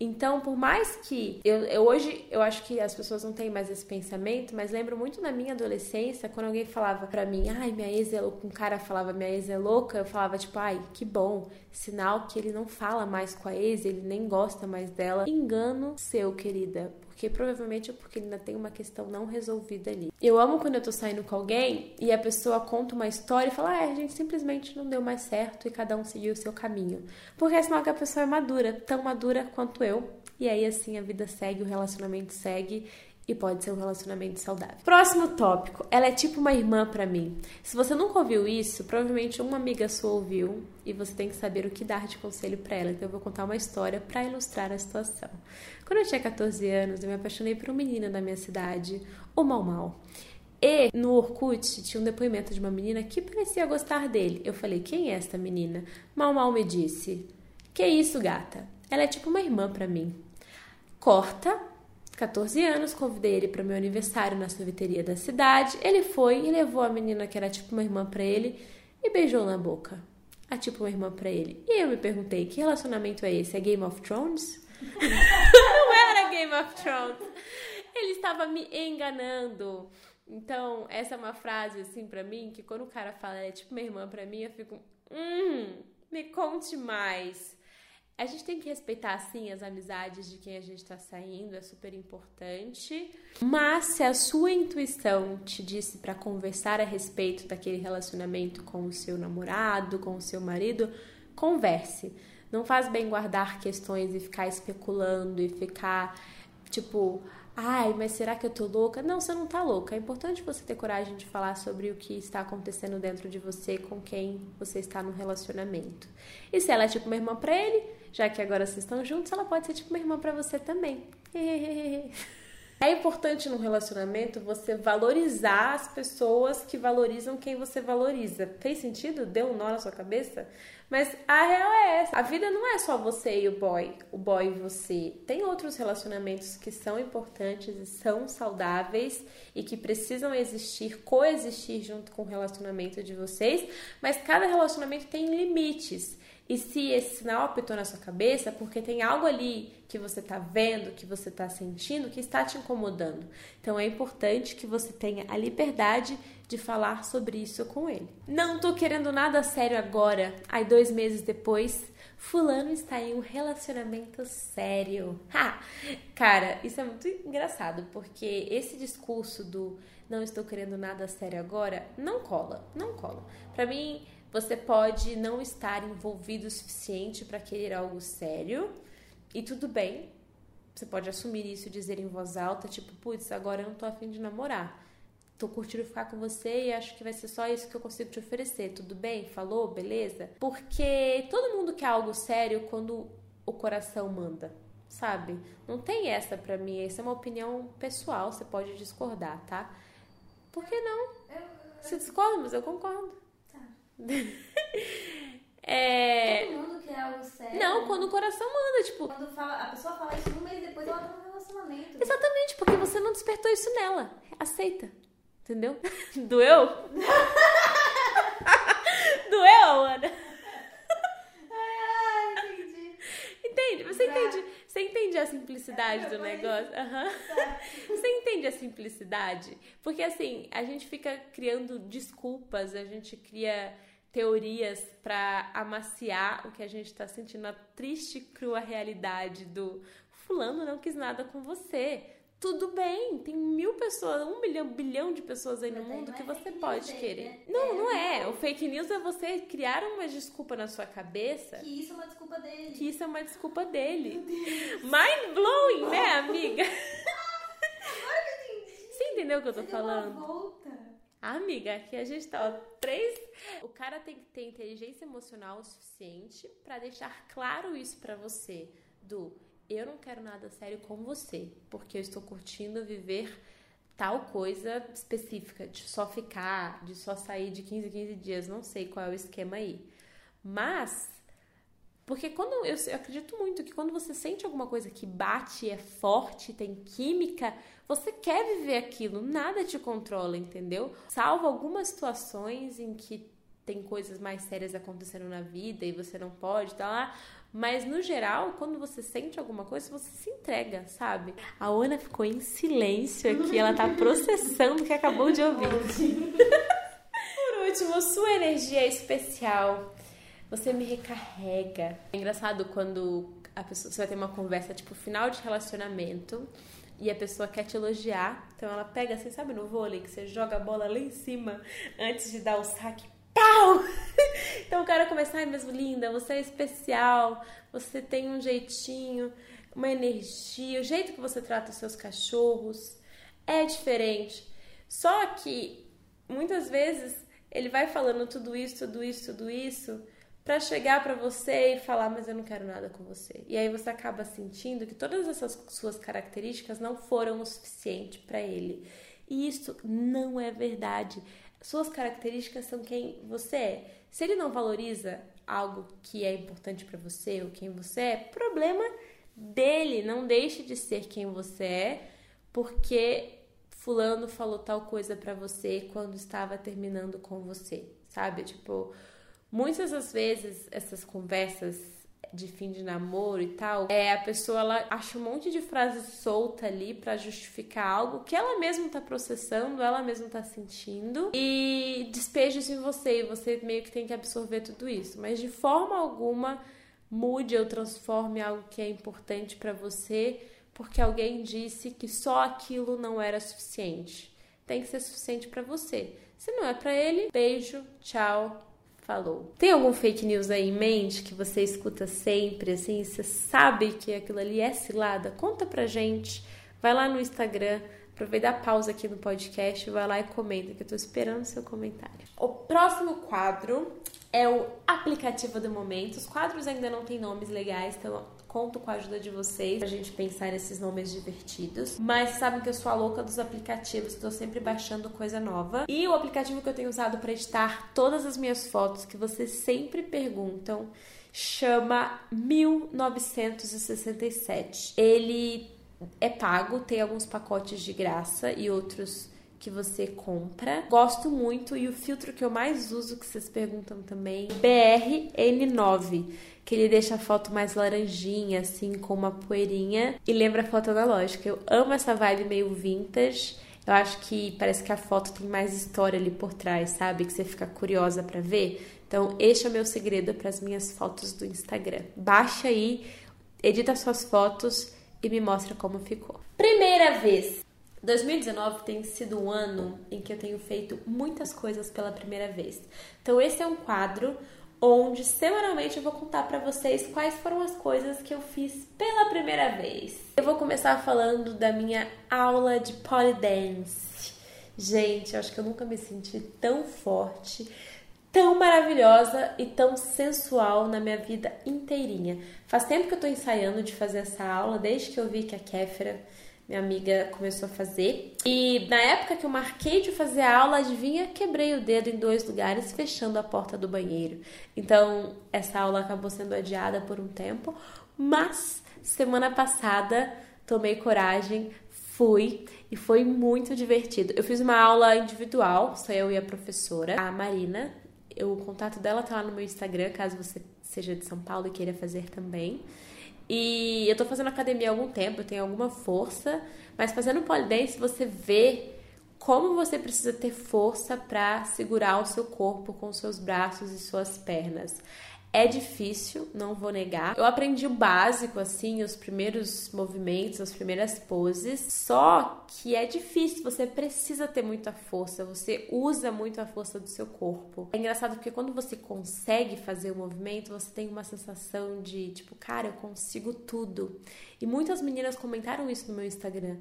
Então, por mais que eu, eu, hoje eu acho que as pessoas não têm mais esse pensamento, mas lembro muito na minha adolescência, quando alguém falava para mim, ai, minha ex é louca, um cara falava, minha ex é louca, eu falava tipo, ai, que bom, sinal que ele não fala mais com a ex, ele nem gosta mais dela. Engano seu, querida, porque provavelmente é porque ainda tem uma questão não resolvida ali. Eu amo quando eu tô saindo com alguém e a pessoa conta uma história e fala, ah, a gente simplesmente não deu mais certo e cada um seguiu o seu caminho. Porque é sinal que a pessoa é madura, tão madura quanto eu. E aí assim a vida segue, o relacionamento segue e pode ser um relacionamento saudável. Próximo tópico, ela é tipo uma irmã para mim. Se você nunca ouviu isso, provavelmente uma amiga sua ouviu e você tem que saber o que dar de conselho para ela. Então eu vou contar uma história para ilustrar a situação. Quando eu tinha 14 anos, eu me apaixonei por um menino da minha cidade, o Mal Mal. E no Orkut tinha um depoimento de uma menina que parecia gostar dele. Eu falei: "Quem é esta menina?" Mal Mal me disse: "Que isso, gata? Ela é tipo uma irmã para mim." Corta 14 anos, convidei ele para meu aniversário na sorveteria da cidade. Ele foi e levou a menina que era tipo uma irmã para ele e beijou na boca. A tipo uma irmã para ele. E eu me perguntei: que relacionamento é esse? É Game of Thrones? Não era Game of Thrones. Ele estava me enganando. Então, essa é uma frase assim para mim que quando o cara fala é tipo uma irmã para mim, eu fico, hum, me conte mais. A gente tem que respeitar, sim, as amizades de quem a gente está saindo, é super importante. Mas se a sua intuição te disse para conversar a respeito daquele relacionamento com o seu namorado, com o seu marido, converse. Não faz bem guardar questões e ficar especulando e ficar tipo, ai, mas será que eu tô louca? Não, você não tá louca. É importante você ter coragem de falar sobre o que está acontecendo dentro de você com quem você está no relacionamento. E se ela é tipo uma irmã pra ele, já que agora vocês estão juntos, ela pode ser tipo uma irmã para você também. É importante no relacionamento você valorizar as pessoas que valorizam quem você valoriza. Fez sentido? Deu um nó na sua cabeça? Mas a real é essa. A vida não é só você e o boy, o boy e você. Tem outros relacionamentos que são importantes e são saudáveis e que precisam existir, coexistir junto com o relacionamento de vocês, mas cada relacionamento tem limites. E se esse sinal apitou na sua cabeça, é porque tem algo ali que você está vendo, que você está sentindo, que está te incomodando. Então é importante que você tenha a liberdade de falar sobre isso com ele. Não tô querendo nada sério agora. Aí dois meses depois, fulano está em um relacionamento sério. Ha! Cara, isso é muito engraçado, porque esse discurso do não estou querendo nada sério agora não cola, não cola. Para mim, você pode não estar envolvido o suficiente para querer algo sério e tudo bem. Você pode assumir isso e dizer em voz alta, tipo, putz, agora eu não tô afim de namorar. Tô curtindo ficar com você e acho que vai ser só isso que eu consigo te oferecer. Tudo bem? Falou? Beleza? Porque todo mundo quer algo sério quando o coração manda, sabe? Não tem essa pra mim. Essa é uma opinião pessoal, você pode discordar, tá? Por que não? Você discorda, mas eu concordo. é... Todo mundo quer algo sério. Não, quando o coração manda, tipo. Quando fala, a pessoa fala isso um mês depois, ela tá no relacionamento. Exatamente, porque você não despertou isso nela. Aceita. Entendeu? Doeu? Doeu, Ana? Ai, entendi. Entende? Você entende? Você entende a simplicidade do negócio? Uhum. Você entende a simplicidade? Porque assim, a gente fica criando desculpas, a gente cria teorias para amaciar o que a gente está sentindo, a triste e crua realidade do fulano não quis nada com você. Tudo bem, tem mil pessoas, um milhão, bilhão de pessoas aí no mundo que é você pode querer. Né? Não, é, não é. O fake news é você criar uma desculpa na sua cabeça. Que isso é uma desculpa dele. Que isso é uma desculpa dele. Mind blowing, né, amiga? Agora que eu entendi. Você entendeu o que eu tô Você falando? Deu uma volta. Amiga, aqui a gente tá, ó, três. O cara tem que ter inteligência emocional o suficiente para deixar claro isso para você. Do eu não quero nada sério com você, porque eu estou curtindo viver tal coisa específica, de só ficar, de só sair de 15 em 15 dias, não sei qual é o esquema aí. Mas, porque quando eu, eu acredito muito que quando você sente alguma coisa que bate, é forte, tem química, você quer viver aquilo, nada te controla, entendeu? Salvo algumas situações em que tem coisas mais sérias acontecendo na vida e você não pode, tá lá. Mas no geral, quando você sente alguma coisa, você se entrega, sabe? A Ana ficou em silêncio aqui, ela tá processando o que acabou de ouvir. Por último, sua energia é especial. Você me recarrega. É engraçado quando a pessoa, você vai ter uma conversa tipo final de relacionamento e a pessoa quer te elogiar. Então ela pega assim, sabe no vôlei que você joga a bola lá em cima antes de dar o saque pau! Então o cara começa, ai, mesmo linda, você é especial, você tem um jeitinho, uma energia, o jeito que você trata os seus cachorros, é diferente. Só que muitas vezes ele vai falando tudo isso, tudo isso, tudo isso para chegar para você e falar, mas eu não quero nada com você. E aí você acaba sentindo que todas essas suas características não foram o suficiente para ele. E isso não é verdade. Suas características são quem você é. Se ele não valoriza algo que é importante para você ou quem você é, problema dele. Não deixe de ser quem você é, porque fulano falou tal coisa para você quando estava terminando com você, sabe? Tipo, muitas das vezes essas conversas de fim de namoro e tal, é a pessoa ela acha um monte de frase solta ali para justificar algo que ela mesma tá processando, ela mesma tá sentindo e despeja isso em você e você meio que tem que absorver tudo isso, mas de forma alguma mude ou transforme algo que é importante para você porque alguém disse que só aquilo não era suficiente. Tem que ser suficiente para você. Se não é para ele, beijo, tchau, falou. Tem algum fake news aí em mente que você escuta sempre, assim, você sabe que aquilo ali é cilada? Conta pra gente. Vai lá no Instagram, aproveita a pausa aqui no podcast, vai lá e comenta, que eu tô esperando o seu comentário. O próximo quadro é o aplicativo do momento. Os quadros ainda não têm nomes legais, então Conto com a ajuda de vocês pra gente pensar nesses nomes divertidos. Mas sabem que eu sou a louca dos aplicativos, estou sempre baixando coisa nova. E o aplicativo que eu tenho usado para editar todas as minhas fotos, que vocês sempre perguntam, chama 1967. Ele é pago, tem alguns pacotes de graça e outros que você compra. Gosto muito e o filtro que eu mais uso, que vocês perguntam também, BRN9 que ele deixa a foto mais laranjinha, assim, com uma poeirinha e lembra a foto analógica. Eu amo essa vibe meio vintage. Eu acho que parece que a foto tem mais história ali por trás, sabe? Que você fica curiosa para ver. Então, este é o meu segredo para as minhas fotos do Instagram. Baixa aí, edita suas fotos e me mostra como ficou. Primeira vez. 2019 tem sido um ano em que eu tenho feito muitas coisas pela primeira vez. Então, esse é um quadro onde semanalmente eu vou contar para vocês quais foram as coisas que eu fiz pela primeira vez. Eu vou começar falando da minha aula de polydance. Gente, eu acho que eu nunca me senti tão forte, tão maravilhosa e tão sensual na minha vida inteirinha. Faz tempo que eu tô ensaiando de fazer essa aula, desde que eu vi que a Kéfera minha amiga começou a fazer. E na época que eu marquei de fazer a aula, adivinha, quebrei o dedo em dois lugares, fechando a porta do banheiro. Então, essa aula acabou sendo adiada por um tempo, mas semana passada tomei coragem, fui e foi muito divertido. Eu fiz uma aula individual, só eu e a professora, a Marina. O contato dela tá lá no meu Instagram, caso você seja de São Paulo e queira fazer também. E eu tô fazendo academia há algum tempo, eu tenho alguma força, mas fazendo polidense você vê como você precisa ter força para segurar o seu corpo com seus braços e suas pernas. É difícil, não vou negar. Eu aprendi o básico, assim, os primeiros movimentos, as primeiras poses. Só que é difícil, você precisa ter muita força, você usa muito a força do seu corpo. É engraçado porque quando você consegue fazer o movimento, você tem uma sensação de tipo, cara, eu consigo tudo. E muitas meninas comentaram isso no meu Instagram.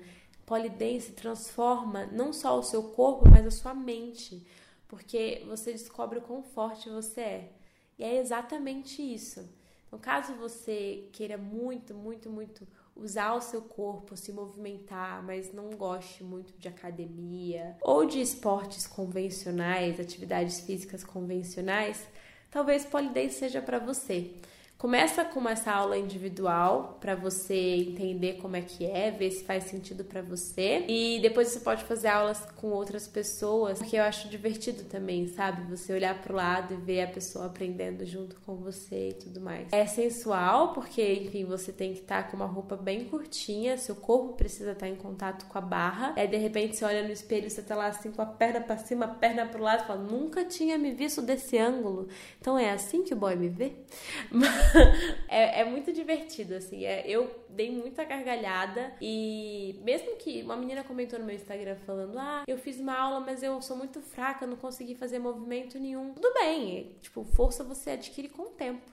Polidense transforma não só o seu corpo, mas a sua mente. Porque você descobre o quão forte você é. E é exatamente isso. Então, caso você queira muito, muito, muito usar o seu corpo, se movimentar, mas não goste muito de academia ou de esportes convencionais, atividades físicas convencionais, talvez polidense seja para você. Começa com essa aula individual para você entender como é que é, ver se faz sentido para você. E depois você pode fazer aulas com outras pessoas, porque eu acho divertido também, sabe? Você olhar pro lado e ver a pessoa aprendendo junto com você e tudo mais. É sensual, porque, enfim, você tem que estar tá com uma roupa bem curtinha, seu corpo precisa estar tá em contato com a barra. Aí de repente você olha no espelho, você tá lá assim com a perna para cima, a perna pro lado, e fala: "Nunca tinha me visto desse ângulo". Então é assim que o boy me vê. Mas é, é, muito divertido, assim. É, eu dei muita gargalhada e mesmo que uma menina comentou no meu Instagram falando: Ah, eu fiz uma aula, mas eu sou muito fraca, não consegui fazer movimento nenhum. Tudo bem, tipo, força você adquire com o tempo.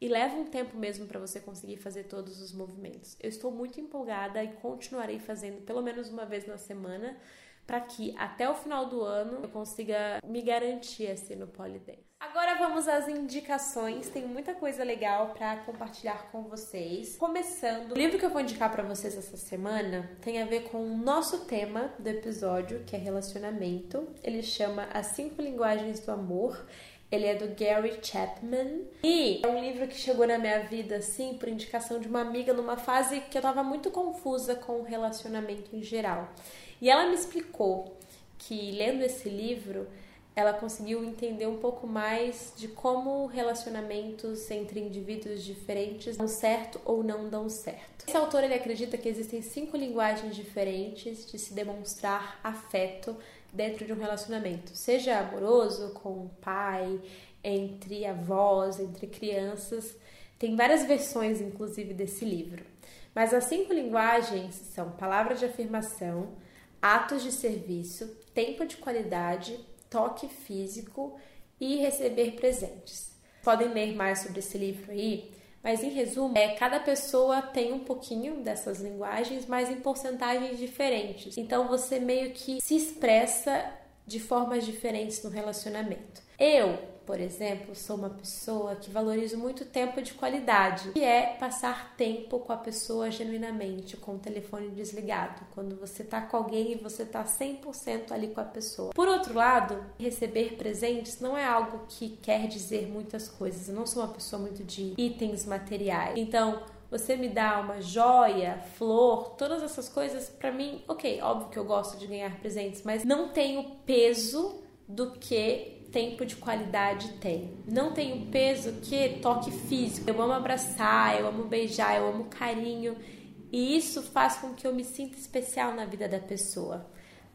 e leva um tempo mesmo para você conseguir fazer todos os movimentos. Eu estou muito empolgada e continuarei fazendo pelo menos uma vez na semana para que até o final do ano eu consiga me garantir assim no polidense. Agora vamos às indicações. Tem muita coisa legal para compartilhar com vocês. Começando, o livro que eu vou indicar para vocês essa semana tem a ver com o nosso tema do episódio, que é relacionamento. Ele chama As Cinco Linguagens do Amor. Ele é do Gary Chapman e é um livro que chegou na minha vida assim por indicação de uma amiga numa fase que eu tava muito confusa com o relacionamento em geral. E ela me explicou que lendo esse livro ela conseguiu entender um pouco mais de como relacionamentos entre indivíduos diferentes dão certo ou não dão certo. Esse autor ele acredita que existem cinco linguagens diferentes de se demonstrar afeto dentro de um relacionamento, seja amoroso com o pai, entre avós, entre crianças. Tem várias versões, inclusive, desse livro. Mas as cinco linguagens são palavras de afirmação, atos de serviço, tempo de qualidade, toque físico e receber presentes. Podem ler mais sobre esse livro aí, mas em resumo, é, cada pessoa tem um pouquinho dessas linguagens, mas em porcentagens diferentes. Então você meio que se expressa de formas diferentes no relacionamento. Eu por exemplo, sou uma pessoa que valorizo muito tempo de qualidade, que é passar tempo com a pessoa genuinamente, com o telefone desligado, quando você tá com alguém e você tá 100% ali com a pessoa. Por outro lado, receber presentes não é algo que quer dizer muitas coisas. Eu não sou uma pessoa muito de itens materiais. Então, você me dá uma joia, flor, todas essas coisas, para mim, ok, óbvio que eu gosto de ganhar presentes, mas não tem o peso do que tempo de qualidade tem. Não tem o peso que toque físico. Eu amo abraçar, eu amo beijar, eu amo carinho. E isso faz com que eu me sinta especial na vida da pessoa.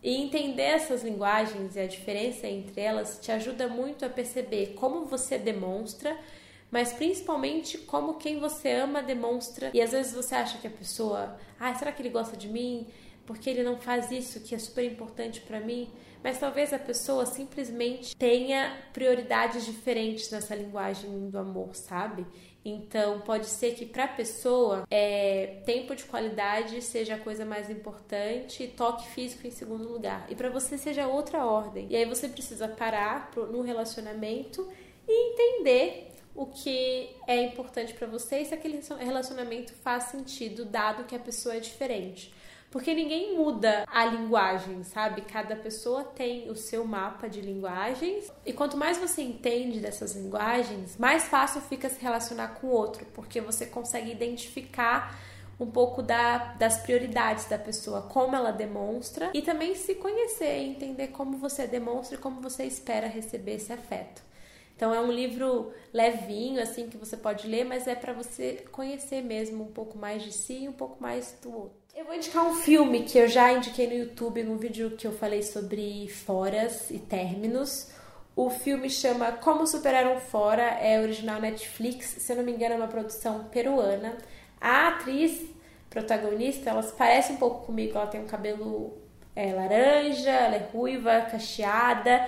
E entender essas linguagens e a diferença entre elas te ajuda muito a perceber como você demonstra, mas principalmente como quem você ama demonstra. E às vezes você acha que a pessoa, ah, será que ele gosta de mim? Porque ele não faz isso que é super importante para mim? Mas talvez a pessoa simplesmente tenha prioridades diferentes nessa linguagem do amor, sabe? Então, pode ser que para a pessoa é, tempo de qualidade seja a coisa mais importante, toque físico em segundo lugar. E para você seja outra ordem. E aí você precisa parar pro, no relacionamento e entender o que é importante para você e se aquele relacionamento faz sentido, dado que a pessoa é diferente. Porque ninguém muda a linguagem, sabe? Cada pessoa tem o seu mapa de linguagens. E quanto mais você entende dessas linguagens, mais fácil fica se relacionar com o outro, porque você consegue identificar um pouco da, das prioridades da pessoa, como ela demonstra, e também se conhecer e entender como você demonstra e como você espera receber esse afeto. Então é um livro levinho, assim, que você pode ler, mas é para você conhecer mesmo um pouco mais de si e um pouco mais do outro. Eu vou indicar um filme que eu já indiquei no YouTube, num vídeo que eu falei sobre foras e términos. O filme chama Como Superar um Fora, é original Netflix, se eu não me engano é uma produção peruana. A atriz protagonista, ela parece um pouco comigo, ela tem um cabelo é, laranja, ela é ruiva, cacheada.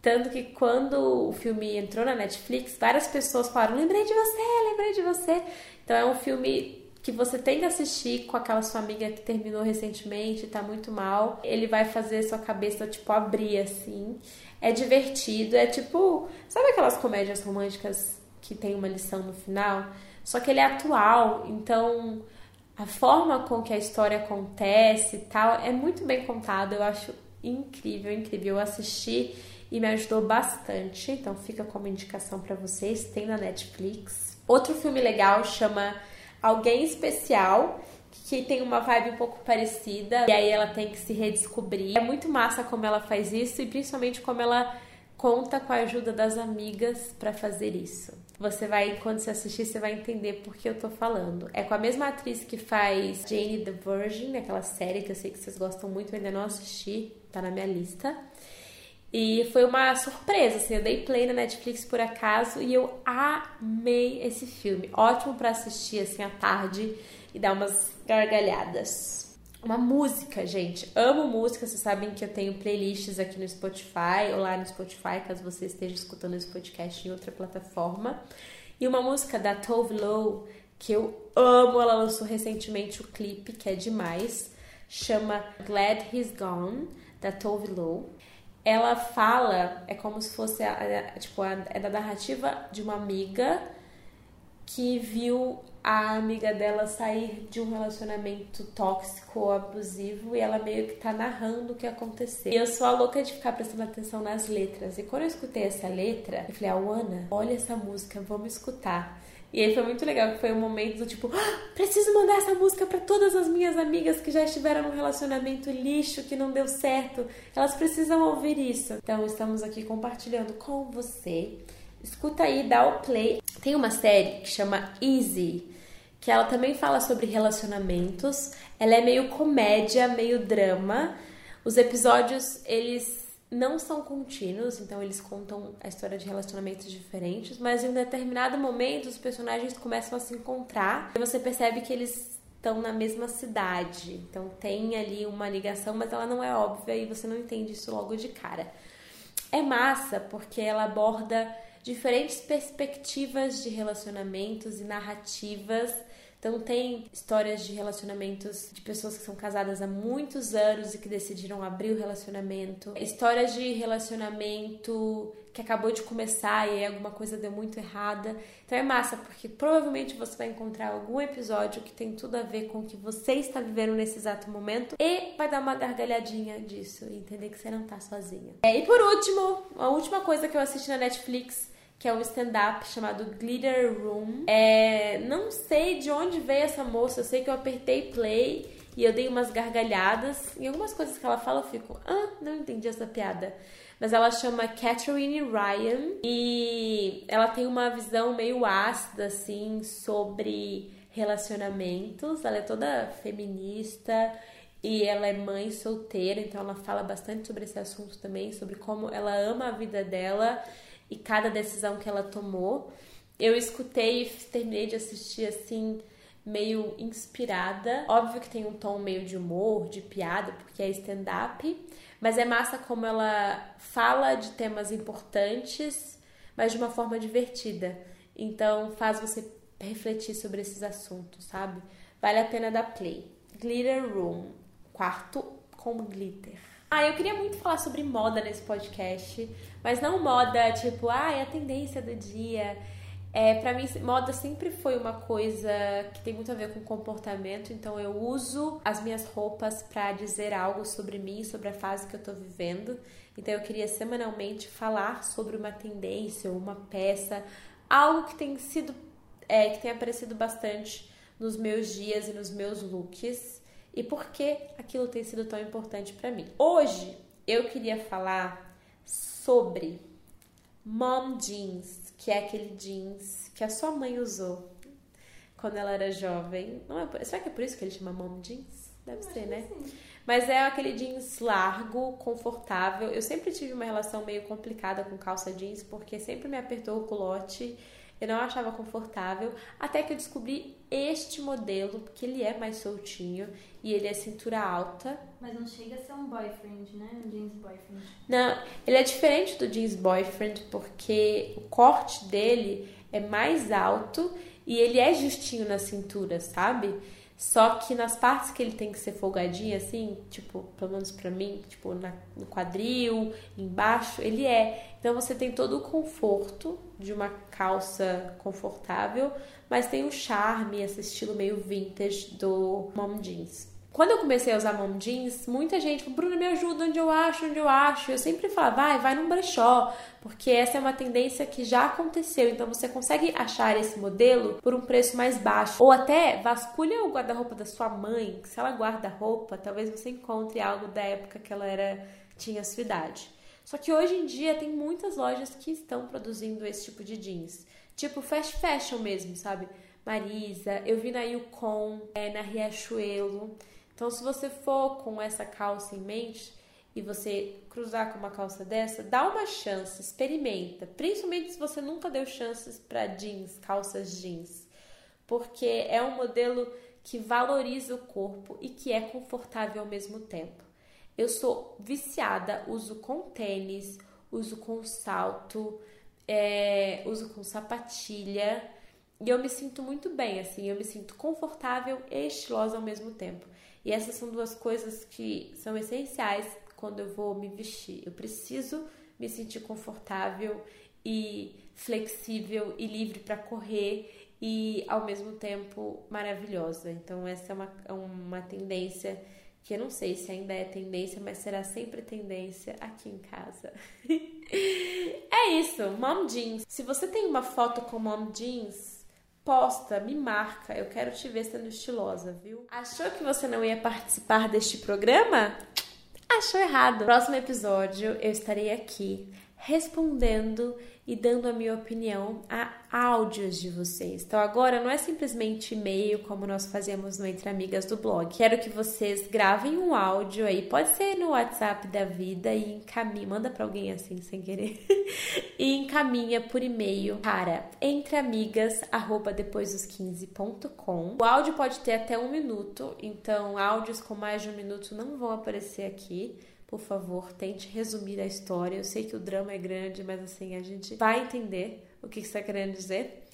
Tanto que quando o filme entrou na Netflix, várias pessoas falaram: lembrei de você, lembrei de você. Então é um filme que você tem que assistir com aquela sua amiga que terminou recentemente tá muito mal. Ele vai fazer sua cabeça, tipo, abrir assim. É divertido, é tipo. Sabe aquelas comédias românticas que tem uma lição no final? Só que ele é atual, então a forma com que a história acontece e tal é muito bem contado. Eu acho incrível, incrível. Eu assisti e me ajudou bastante, então fica como indicação para vocês. Tem na Netflix. Outro filme legal chama alguém especial que tem uma vibe um pouco parecida e aí ela tem que se redescobrir. É muito massa como ela faz isso e principalmente como ela conta com a ajuda das amigas para fazer isso. Você vai, quando você assistir, você vai entender por que eu tô falando. É com a mesma atriz que faz Jane the Virgin, aquela série que eu sei que vocês gostam muito, eu ainda não assisti, tá na minha lista. E foi uma surpresa, assim, eu dei play na Netflix por acaso e eu amei esse filme. Ótimo para assistir assim à tarde e dar umas gargalhadas. Uma música, gente. Amo música, vocês sabem que eu tenho playlists aqui no Spotify ou lá no Spotify, caso você esteja escutando esse podcast em outra plataforma. E uma música da Tove Lo, que eu amo, ela lançou recentemente o clipe, que é demais, chama Glad He's Gone, da Tove Lo. Ela fala, é como se fosse, a, a, tipo, a, é da narrativa de uma amiga que viu a amiga dela sair de um relacionamento tóxico ou abusivo e ela meio que tá narrando o que aconteceu. E eu sou a louca de ficar prestando atenção nas letras. E quando eu escutei essa letra, eu falei, Ana, olha essa música, vamos escutar. E aí foi muito legal, que foi um momento do tipo, ah, preciso mandar essa música para todas as minhas amigas que já estiveram num relacionamento lixo, que não deu certo. Elas precisam ouvir isso. Então estamos aqui compartilhando com você. Escuta aí, dá o play. Tem uma série que chama Easy, que ela também fala sobre relacionamentos. Ela é meio comédia, meio drama. Os episódios, eles não são contínuos, então eles contam a história de relacionamentos diferentes, mas em um determinado momento os personagens começam a se encontrar e você percebe que eles estão na mesma cidade. Então tem ali uma ligação, mas ela não é óbvia e você não entende isso logo de cara. É massa porque ela aborda diferentes perspectivas de relacionamentos e narrativas então tem histórias de relacionamentos de pessoas que são casadas há muitos anos e que decidiram abrir o relacionamento. Histórias de relacionamento que acabou de começar e alguma coisa deu muito errada. Então é massa, porque provavelmente você vai encontrar algum episódio que tem tudo a ver com o que você está vivendo nesse exato momento e vai dar uma gargalhadinha disso e entender que você não tá sozinha. É, e por último, a última coisa que eu assisti na Netflix que é um stand-up chamado Glitter Room. É, não sei de onde veio essa moça, eu sei que eu apertei play e eu dei umas gargalhadas. E algumas coisas que ela fala eu fico, ah, não entendi essa piada. Mas ela chama Catherine Ryan e ela tem uma visão meio ácida, assim, sobre relacionamentos. Ela é toda feminista e ela é mãe solteira, então ela fala bastante sobre esse assunto também, sobre como ela ama a vida dela e cada decisão que ela tomou. Eu escutei e terminei de assistir assim, meio inspirada. Óbvio que tem um tom meio de humor, de piada, porque é stand-up, mas é massa como ela fala de temas importantes, mas de uma forma divertida. Então faz você refletir sobre esses assuntos, sabe? Vale a pena dar play. Glitter Room, quarto com glitter. Ah, eu queria muito falar sobre moda nesse podcast, mas não moda tipo, ah, é a tendência do dia. É, para mim, moda sempre foi uma coisa que tem muito a ver com comportamento, então eu uso as minhas roupas para dizer algo sobre mim, sobre a fase que eu tô vivendo. Então eu queria semanalmente falar sobre uma tendência ou uma peça, algo que tem sido é, que tem aparecido bastante nos meus dias e nos meus looks e por que aquilo tem sido tão importante para mim. Hoje eu queria falar sobre mom jeans, que é aquele jeans que a sua mãe usou quando ela era jovem. Não é, será que é por isso que ele chama mom jeans? Deve eu ser, né? Sim. Mas é aquele jeans largo, confortável. Eu sempre tive uma relação meio complicada com calça jeans, porque sempre me apertou o culote eu não achava confortável, até que eu descobri este modelo, porque ele é mais soltinho e ele é cintura alta. Mas não chega a ser um boyfriend, né? Um jeans boyfriend. Não, ele é diferente do jeans boyfriend porque o corte dele é mais alto e ele é justinho na cintura, sabe? Só que nas partes que ele tem que ser folgadinho, assim, tipo, pelo menos pra mim, tipo, na, no quadril, embaixo, ele é. Então você tem todo o conforto de uma calça confortável, mas tem o charme, esse estilo meio vintage do mom jeans. Quando eu comecei a usar mom jeans, muita gente Bruna, me ajuda, onde eu acho, onde eu acho. Eu sempre falava, vai, vai num brechó, porque essa é uma tendência que já aconteceu. Então você consegue achar esse modelo por um preço mais baixo. Ou até vasculha o guarda-roupa da sua mãe, que se ela guarda roupa, talvez você encontre algo da época que ela era tinha sua idade. Só que hoje em dia tem muitas lojas que estão produzindo esse tipo de jeans. Tipo fast fashion mesmo, sabe? Marisa, eu vi na Yukon, é, na Riachuelo. Então, se você for com essa calça em mente e você cruzar com uma calça dessa, dá uma chance, experimenta. Principalmente se você nunca deu chances para jeans, calças jeans. Porque é um modelo que valoriza o corpo e que é confortável ao mesmo tempo. Eu sou viciada, uso com tênis, uso com salto. é, uso com sapatilha e eu me sinto muito bem, assim, eu me sinto confortável e estilosa ao mesmo tempo. E essas são duas coisas que são essenciais quando eu vou me vestir. Eu preciso me sentir confortável e flexível e livre para correr e ao mesmo tempo maravilhosa. Então essa é uma, uma tendência que eu não sei se ainda é tendência, mas será sempre tendência aqui em casa. é isso, mom jeans. Se você tem uma foto com mom jeans, posta, me marca. Eu quero te ver sendo estilosa, viu? Achou que você não ia participar deste programa? Achou errado. próximo episódio eu estarei aqui respondendo e dando a minha opinião a áudios de vocês. Então agora não é simplesmente e-mail como nós fazemos no Entre Amigas do blog. Quero que vocês gravem um áudio aí, pode ser no WhatsApp da vida e encaminhe, manda para alguém assim sem querer. e encaminha por e-mail para entreamigas@depoisdos15.com. O áudio pode ter até um minuto, então áudios com mais de um minuto não vão aparecer aqui por favor, tente resumir a história. Eu sei que o drama é grande, mas assim, a gente vai entender o que está querendo dizer.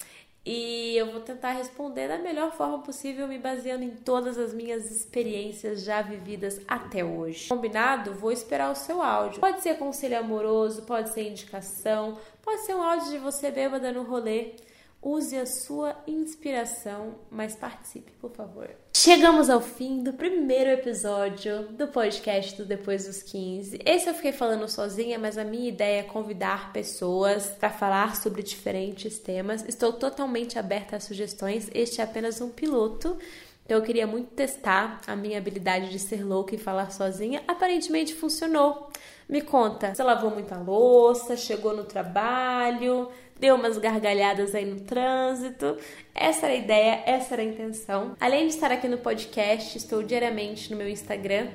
E eu vou tentar responder da melhor forma possível, me baseando em todas as minhas experiências já vividas até hoje. Combinado? Vou esperar o seu áudio. Pode ser conselho amoroso, pode ser indicação, pode ser um áudio de você bêbada no rolê. Use a sua inspiração, mas participe, por favor. Chegamos ao fim do primeiro episódio do podcast do Depois dos 15. Esse eu fiquei falando sozinha, mas a minha ideia é convidar pessoas para falar sobre diferentes temas. Estou totalmente aberta a sugestões. Este é apenas um piloto. Então eu queria muito testar a minha habilidade de ser louca e falar sozinha. Aparentemente funcionou. Me conta, você lavou muita louça, chegou no trabalho, deu umas gargalhadas aí no trânsito. Essa era a ideia, essa era a intenção. Além de estar aqui no podcast, estou diariamente no meu Instagram,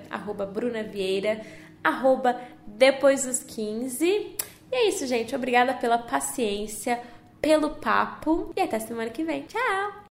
brunavieira, depois dos 15. E é isso, gente. Obrigada pela paciência, pelo papo e até semana que vem. Tchau!